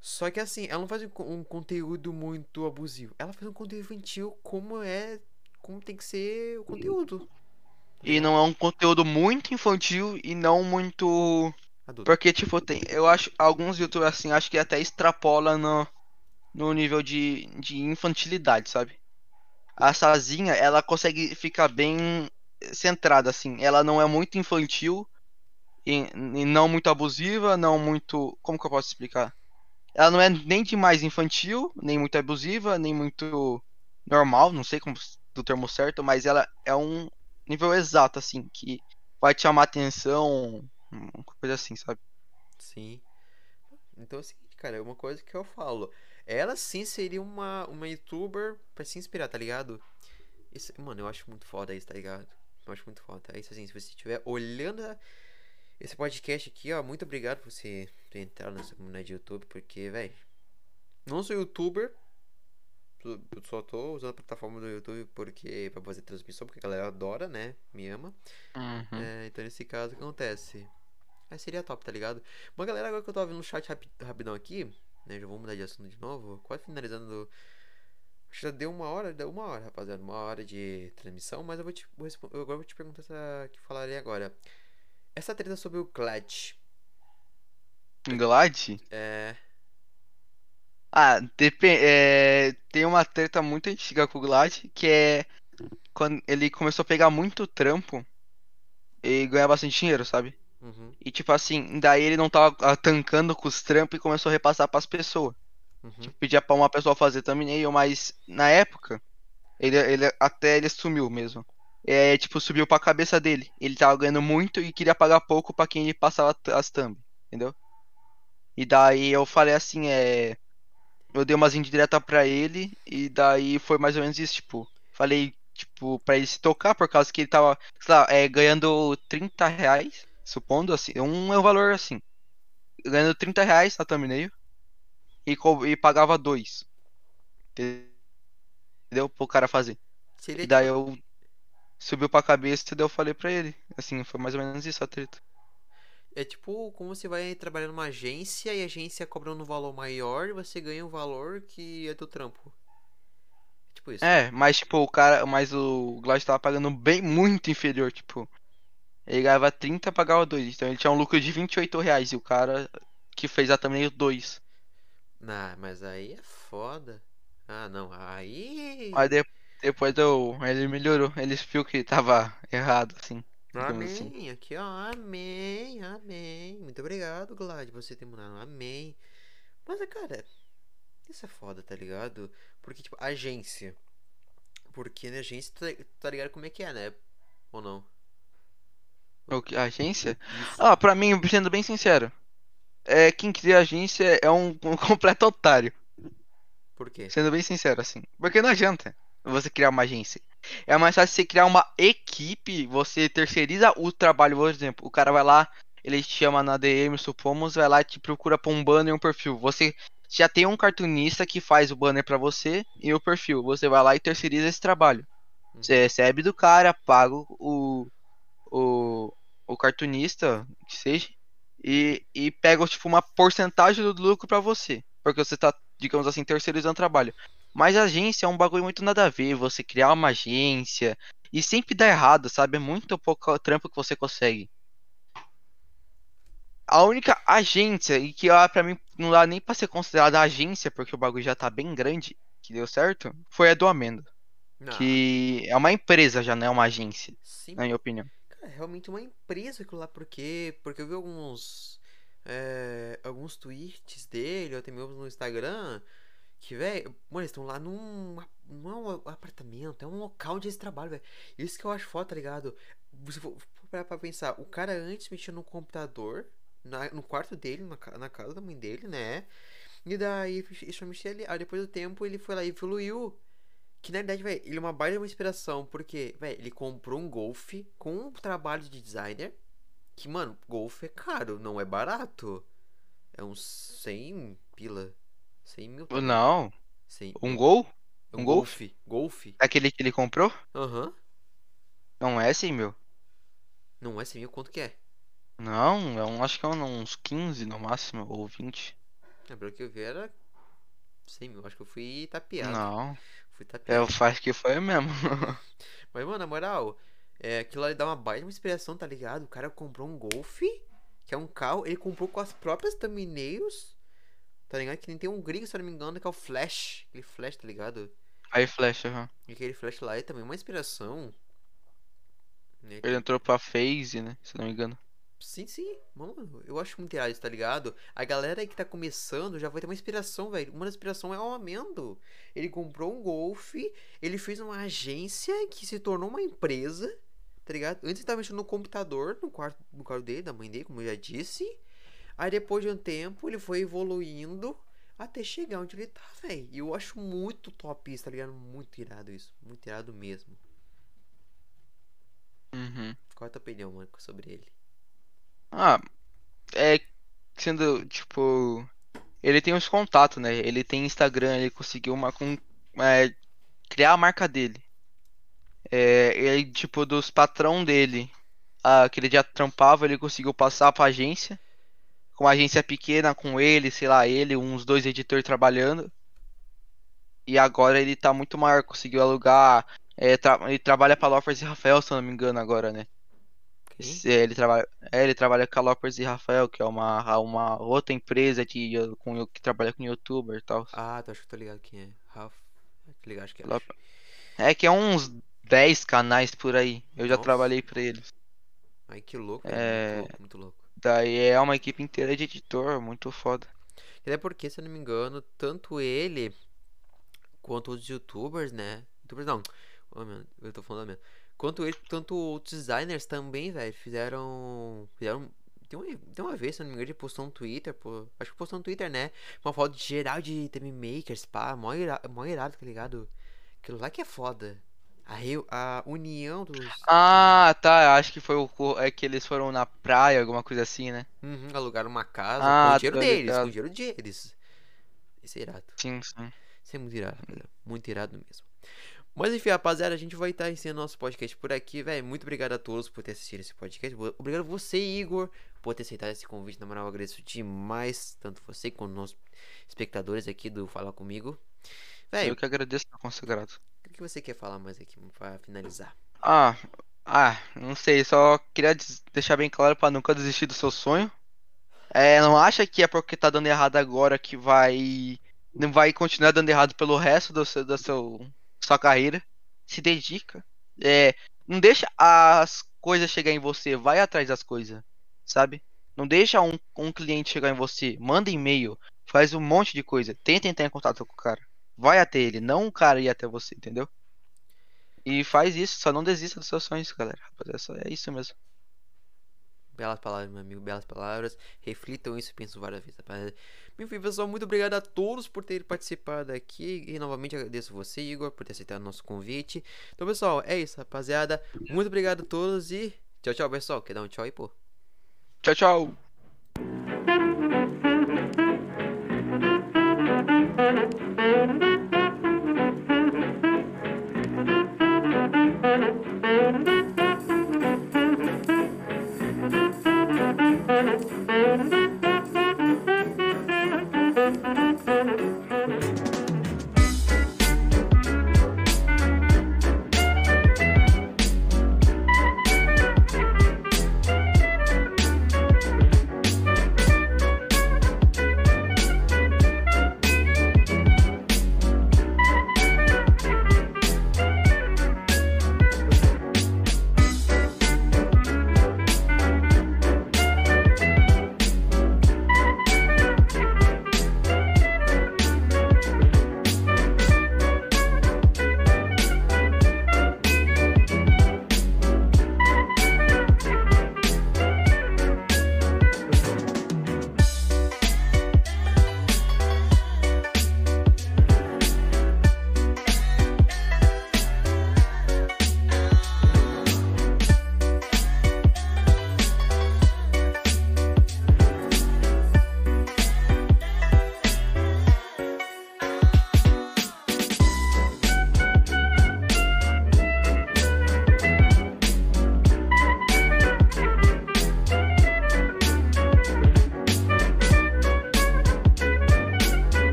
Só que assim, ela não faz um, um conteúdo muito abusivo. Ela faz um conteúdo infantil como é. Como tem que ser o conteúdo. E não é um conteúdo muito infantil e não muito. Adulto. Porque, tipo, tem. Eu acho. Alguns youtubers assim, acho que até extrapola no, no nível de, de infantilidade, sabe? A Sazinha, ela consegue ficar bem centrada, assim. Ela não é muito infantil e, e não muito abusiva, não muito. Como que eu posso explicar? Ela não é nem demais infantil, nem muito abusiva, nem muito normal, não sei como do termo certo, mas ela é um nível exato, assim, que vai te chamar atenção, uma coisa assim, sabe? Sim. Então é o seguinte, cara, é uma coisa que eu falo. Ela sim seria uma, uma youtuber pra se inspirar, tá ligado? Isso, mano, eu acho muito foda isso, tá ligado? Eu acho muito foda. É isso assim, se você estiver olhando esse podcast aqui, ó, muito obrigado por você ter entrado nessa comunidade de YouTube, porque, velho, não sou youtuber, eu só tô usando a plataforma do YouTube porque pra fazer transmissão, porque a galera adora, né? Me ama. Uhum. É, então nesse caso, o que acontece? Aí seria top, tá ligado? Uma galera agora que eu tô vendo no chat rapi- rapidão aqui, né? Já vou mudar de assunto de novo. Quase finalizando. Já deu uma hora, deu uma hora, rapaziada. Uma hora de transmissão, mas eu vou te. Vou eu agora vou te perguntar essa que falarei agora. Essa treta sobre o Clutch. Glad? É. Ah, depen- é, tem uma treta muito antiga com o Glad, que é quando ele começou a pegar muito trampo e ganhar bastante dinheiro, sabe? Uhum, E tipo assim, daí ele não tava ah, tancando com os trampos e começou a repassar pras pessoas. Uhum. Pedia pra uma pessoa fazer thumbnail, mas na época, ele, ele até ele sumiu mesmo. É, tipo, subiu pra cabeça dele. Ele tava ganhando muito e queria pagar pouco pra quem ele passava as thumb, entendeu? E daí eu falei assim, é. Eu dei umas indiretas pra ele e daí foi mais ou menos isso, tipo. Falei, tipo, pra ele se tocar por causa que ele tava, sei lá, é, ganhando 30 reais, supondo assim, um é um valor assim. Ganhando 30 reais na thumbnail e, e pagava dois. Entendeu? Pro cara fazer. Seria E daí tipo, eu subiu pra cabeça e daí eu falei pra ele. Assim, foi mais ou menos isso a treta. é tipo como você vai trabalhar numa agência e a agência cobra um valor maior e você ganha um valor que é teu trampo. Tipo isso. É, mas tipo, o cara, mas o Glad tava pagando bem muito inferior, tipo. Ele ganhava 30 pagava 2. Então ele tinha um lucro de 28 reais. E o cara que fez a thumbnail 2. Nah, mas aí é foda. Ah, não. Aí. Aí de- depois eu, ele melhorou. Ele viu que tava errado, assim. assim. Amém. Aqui, ó. Amém. Amém. Muito obrigado, Glad, você ter mudado. Amém. Mas, é, cara, isso é foda, tá ligado? Porque, tipo, agência. Porque na agência, tá, tá ligado como é que é, né? Ou não? O que- A agência? Isso. Ah, pra mim, sendo bem sincero. É, quem cria agência é um, um completo otário. Por quê? Sendo bem sincero, assim. Porque não adianta você criar uma agência. É mais fácil você criar uma equipe, você terceiriza o trabalho, por exemplo. O cara vai lá, ele te chama na DM, supomos, vai lá e te procura pra um banner e um perfil. Você já tem um cartunista que faz o banner pra você e o perfil. Você vai lá e terceiriza esse trabalho. Você recebe do cara, paga o, o, o cartunista, que seja, e, e pega tipo uma porcentagem do lucro pra você. Porque você tá, digamos assim, terceirizando o trabalho. Mas agência é um bagulho muito nada a ver, você criar uma agência e sempre dá errado, sabe? É muito pouco trampo que você consegue. A única agência, e que ah, pra mim não dá nem pra ser considerada agência, porque o bagulho já tá bem grande, que deu certo, foi a do Amendo. Não, Que é uma empresa já, não é uma agência, sim, na minha opinião. É realmente uma empresa aquilo lá, porque, porque eu vi alguns, é, alguns tweets dele, até mesmo no Instagram, que, velho, mano, eles estão lá num, não é um apartamento, é um local onde eles trabalham, velho. Isso que eu acho foda, tá ligado? Se for parar pra pensar, o cara antes mexia no computador, na- no quarto dele, na, na casa da mãe dele, né? E daí isso mexer ali. Aí depois do tempo ele foi lá e evoluiu. Que na verdade, velho, ele é uma baita uma inspiração, porque, velho, ele comprou um Golf com um trabalho de designer. Que, mano, Golf é caro, não é barato. É uns 100 pila. 100 mil. talvez. Não, 100, um gol? é um um Golf? Golf. Aquele que ele comprou? Aham. Não é assim, meu. Não é 100 mil, quanto que é? Não, é um, acho que é uns 15 no máximo, ou 20. É, pelo que eu vi era 100 mil. Acho que eu fui tapeado. Não, Fui é, tapeado. eu acho que foi mesmo. Mas, mano, na moral, é, aquilo ali dá uma baita uma inspiração, tá ligado? O cara comprou um Golf, que é um carro, ele comprou com as próprias thumbnails, tá ligado? Que nem tem um gringo, se eu não me engano, que é o Flash. Aquele Flash, tá ligado? Aí Flash, aham. E aquele Flash lá é também uma inspiração. Né? Ele entrou pra Phase, né? Se não me engano. Sim, sim. Mano, eu acho muito irado tá ligado? A galera aí que tá começando já vai ter uma inspiração, velho. Uma inspiração é o Amendo. Ele comprou um Golf, ele fez uma agência que se tornou uma empresa, tá ligado? Antes ele tava mexendo no computador, no quarto, no quarto dele, da mãe dele, como eu já disse. Aí depois de um tempo ele foi evoluindo até chegar onde ele tá, velho. E eu acho muito top isso, tá ligado? Muito irado isso. Muito irado mesmo. Uhum. Qual é a tua opinião, mano, sobre ele? Ah, é sendo, tipo, ele tem os contatos, né? Ele tem Instagram, ele conseguiu uma com, é, criar a marca dele. É, ele, tipo, dos patrão dele, ah, já trampava, ele conseguiu passar pra agência. Com uma agência pequena, com ele, sei lá, ele, uns dois editores trabalhando. E agora ele tá muito maior, conseguiu alugar. é, tra- ele trabalha pra Lofers e Rafael, se eu não me engano, agora, né? Esse- é, ele trabalha, é, ele trabalha com a Lopers e Rafael, que é uma, uma outra empresa de, com, que trabalha com youtuber e tal. Ah, tu acho que eu tô ligado quem é. Ralph. Tô ligado, acho que é. Lop- É que é uns 10 canais por aí. Eu já Nossa. trabalhei pra eles. Ai, que louco, É. é... muito louco, muito louco. Daí é uma equipe inteira de editor, muito foda. Até porque, se eu não me engano, tanto ele quanto os youtubers, né? Youtubers não. Oh, meu, eu tô falando mesmo. Quanto ele, tanto outros designers também, velho, fizeram. Fizeram. Tem uma, tem uma vez, se eu não me engano, ele postou no Twitter, pô. Acho que postou no Twitter, né? Uma foto geral de theme makers, pá. Mó irado, mó irado, tá ligado? Aquilo lá que é foda. A, reu- a união dos. Ah, tá. Acho que foi o é que eles foram na praia, alguma coisa assim, né? Uhum, alugaram uma casa Ah, com o dinheiro tô deles, com ligado. o dinheiro deles. Isso é irado. Sim, sim. Isso é muito irado, velho. Muito irado mesmo. Mas enfim, rapaziada, a gente vai estar ensinando nosso podcast por aqui, velho. Muito obrigado a todos por ter assistido esse podcast. Obrigado você, Igor, por ter aceitado esse convite. Na moral, eu agradeço demais, tanto você quanto nossos espectadores aqui do Fala Comigo. Velho, Eu que agradeço por consagrado. o que você quer falar mais aqui pra finalizar? Ah, ah, não sei, só queria deixar bem claro pra nunca desistir do seu sonho. É, não acha que é porque tá dando errado agora que vai não vai continuar dando errado pelo resto do seu, da seu, sua carreira. Se dedica. É, não deixa as coisas chegar em você, vai atrás das coisas, sabe? Não deixa um, um cliente chegar em você, manda e-mail, faz um monte de coisa, tenta entrar em contato com o cara. Vai até ele, não o cara ir até você, entendeu? E faz isso, só não desista dos seus sonhos, galera. Rapaziada, só é isso mesmo. Belas palavras, meu amigo, belas palavras. Reflitam isso pensam várias vezes, rapaziada. Enfim, pessoal, muito obrigado a todos por terem participado aqui. E novamente agradeço você, Igor, por ter aceitado o nosso convite. Então, pessoal, é isso, rapaziada. Muito obrigado a todos e tchau, tchau, pessoal. Quer dar um tchau aí, pô? Tchau, tchau.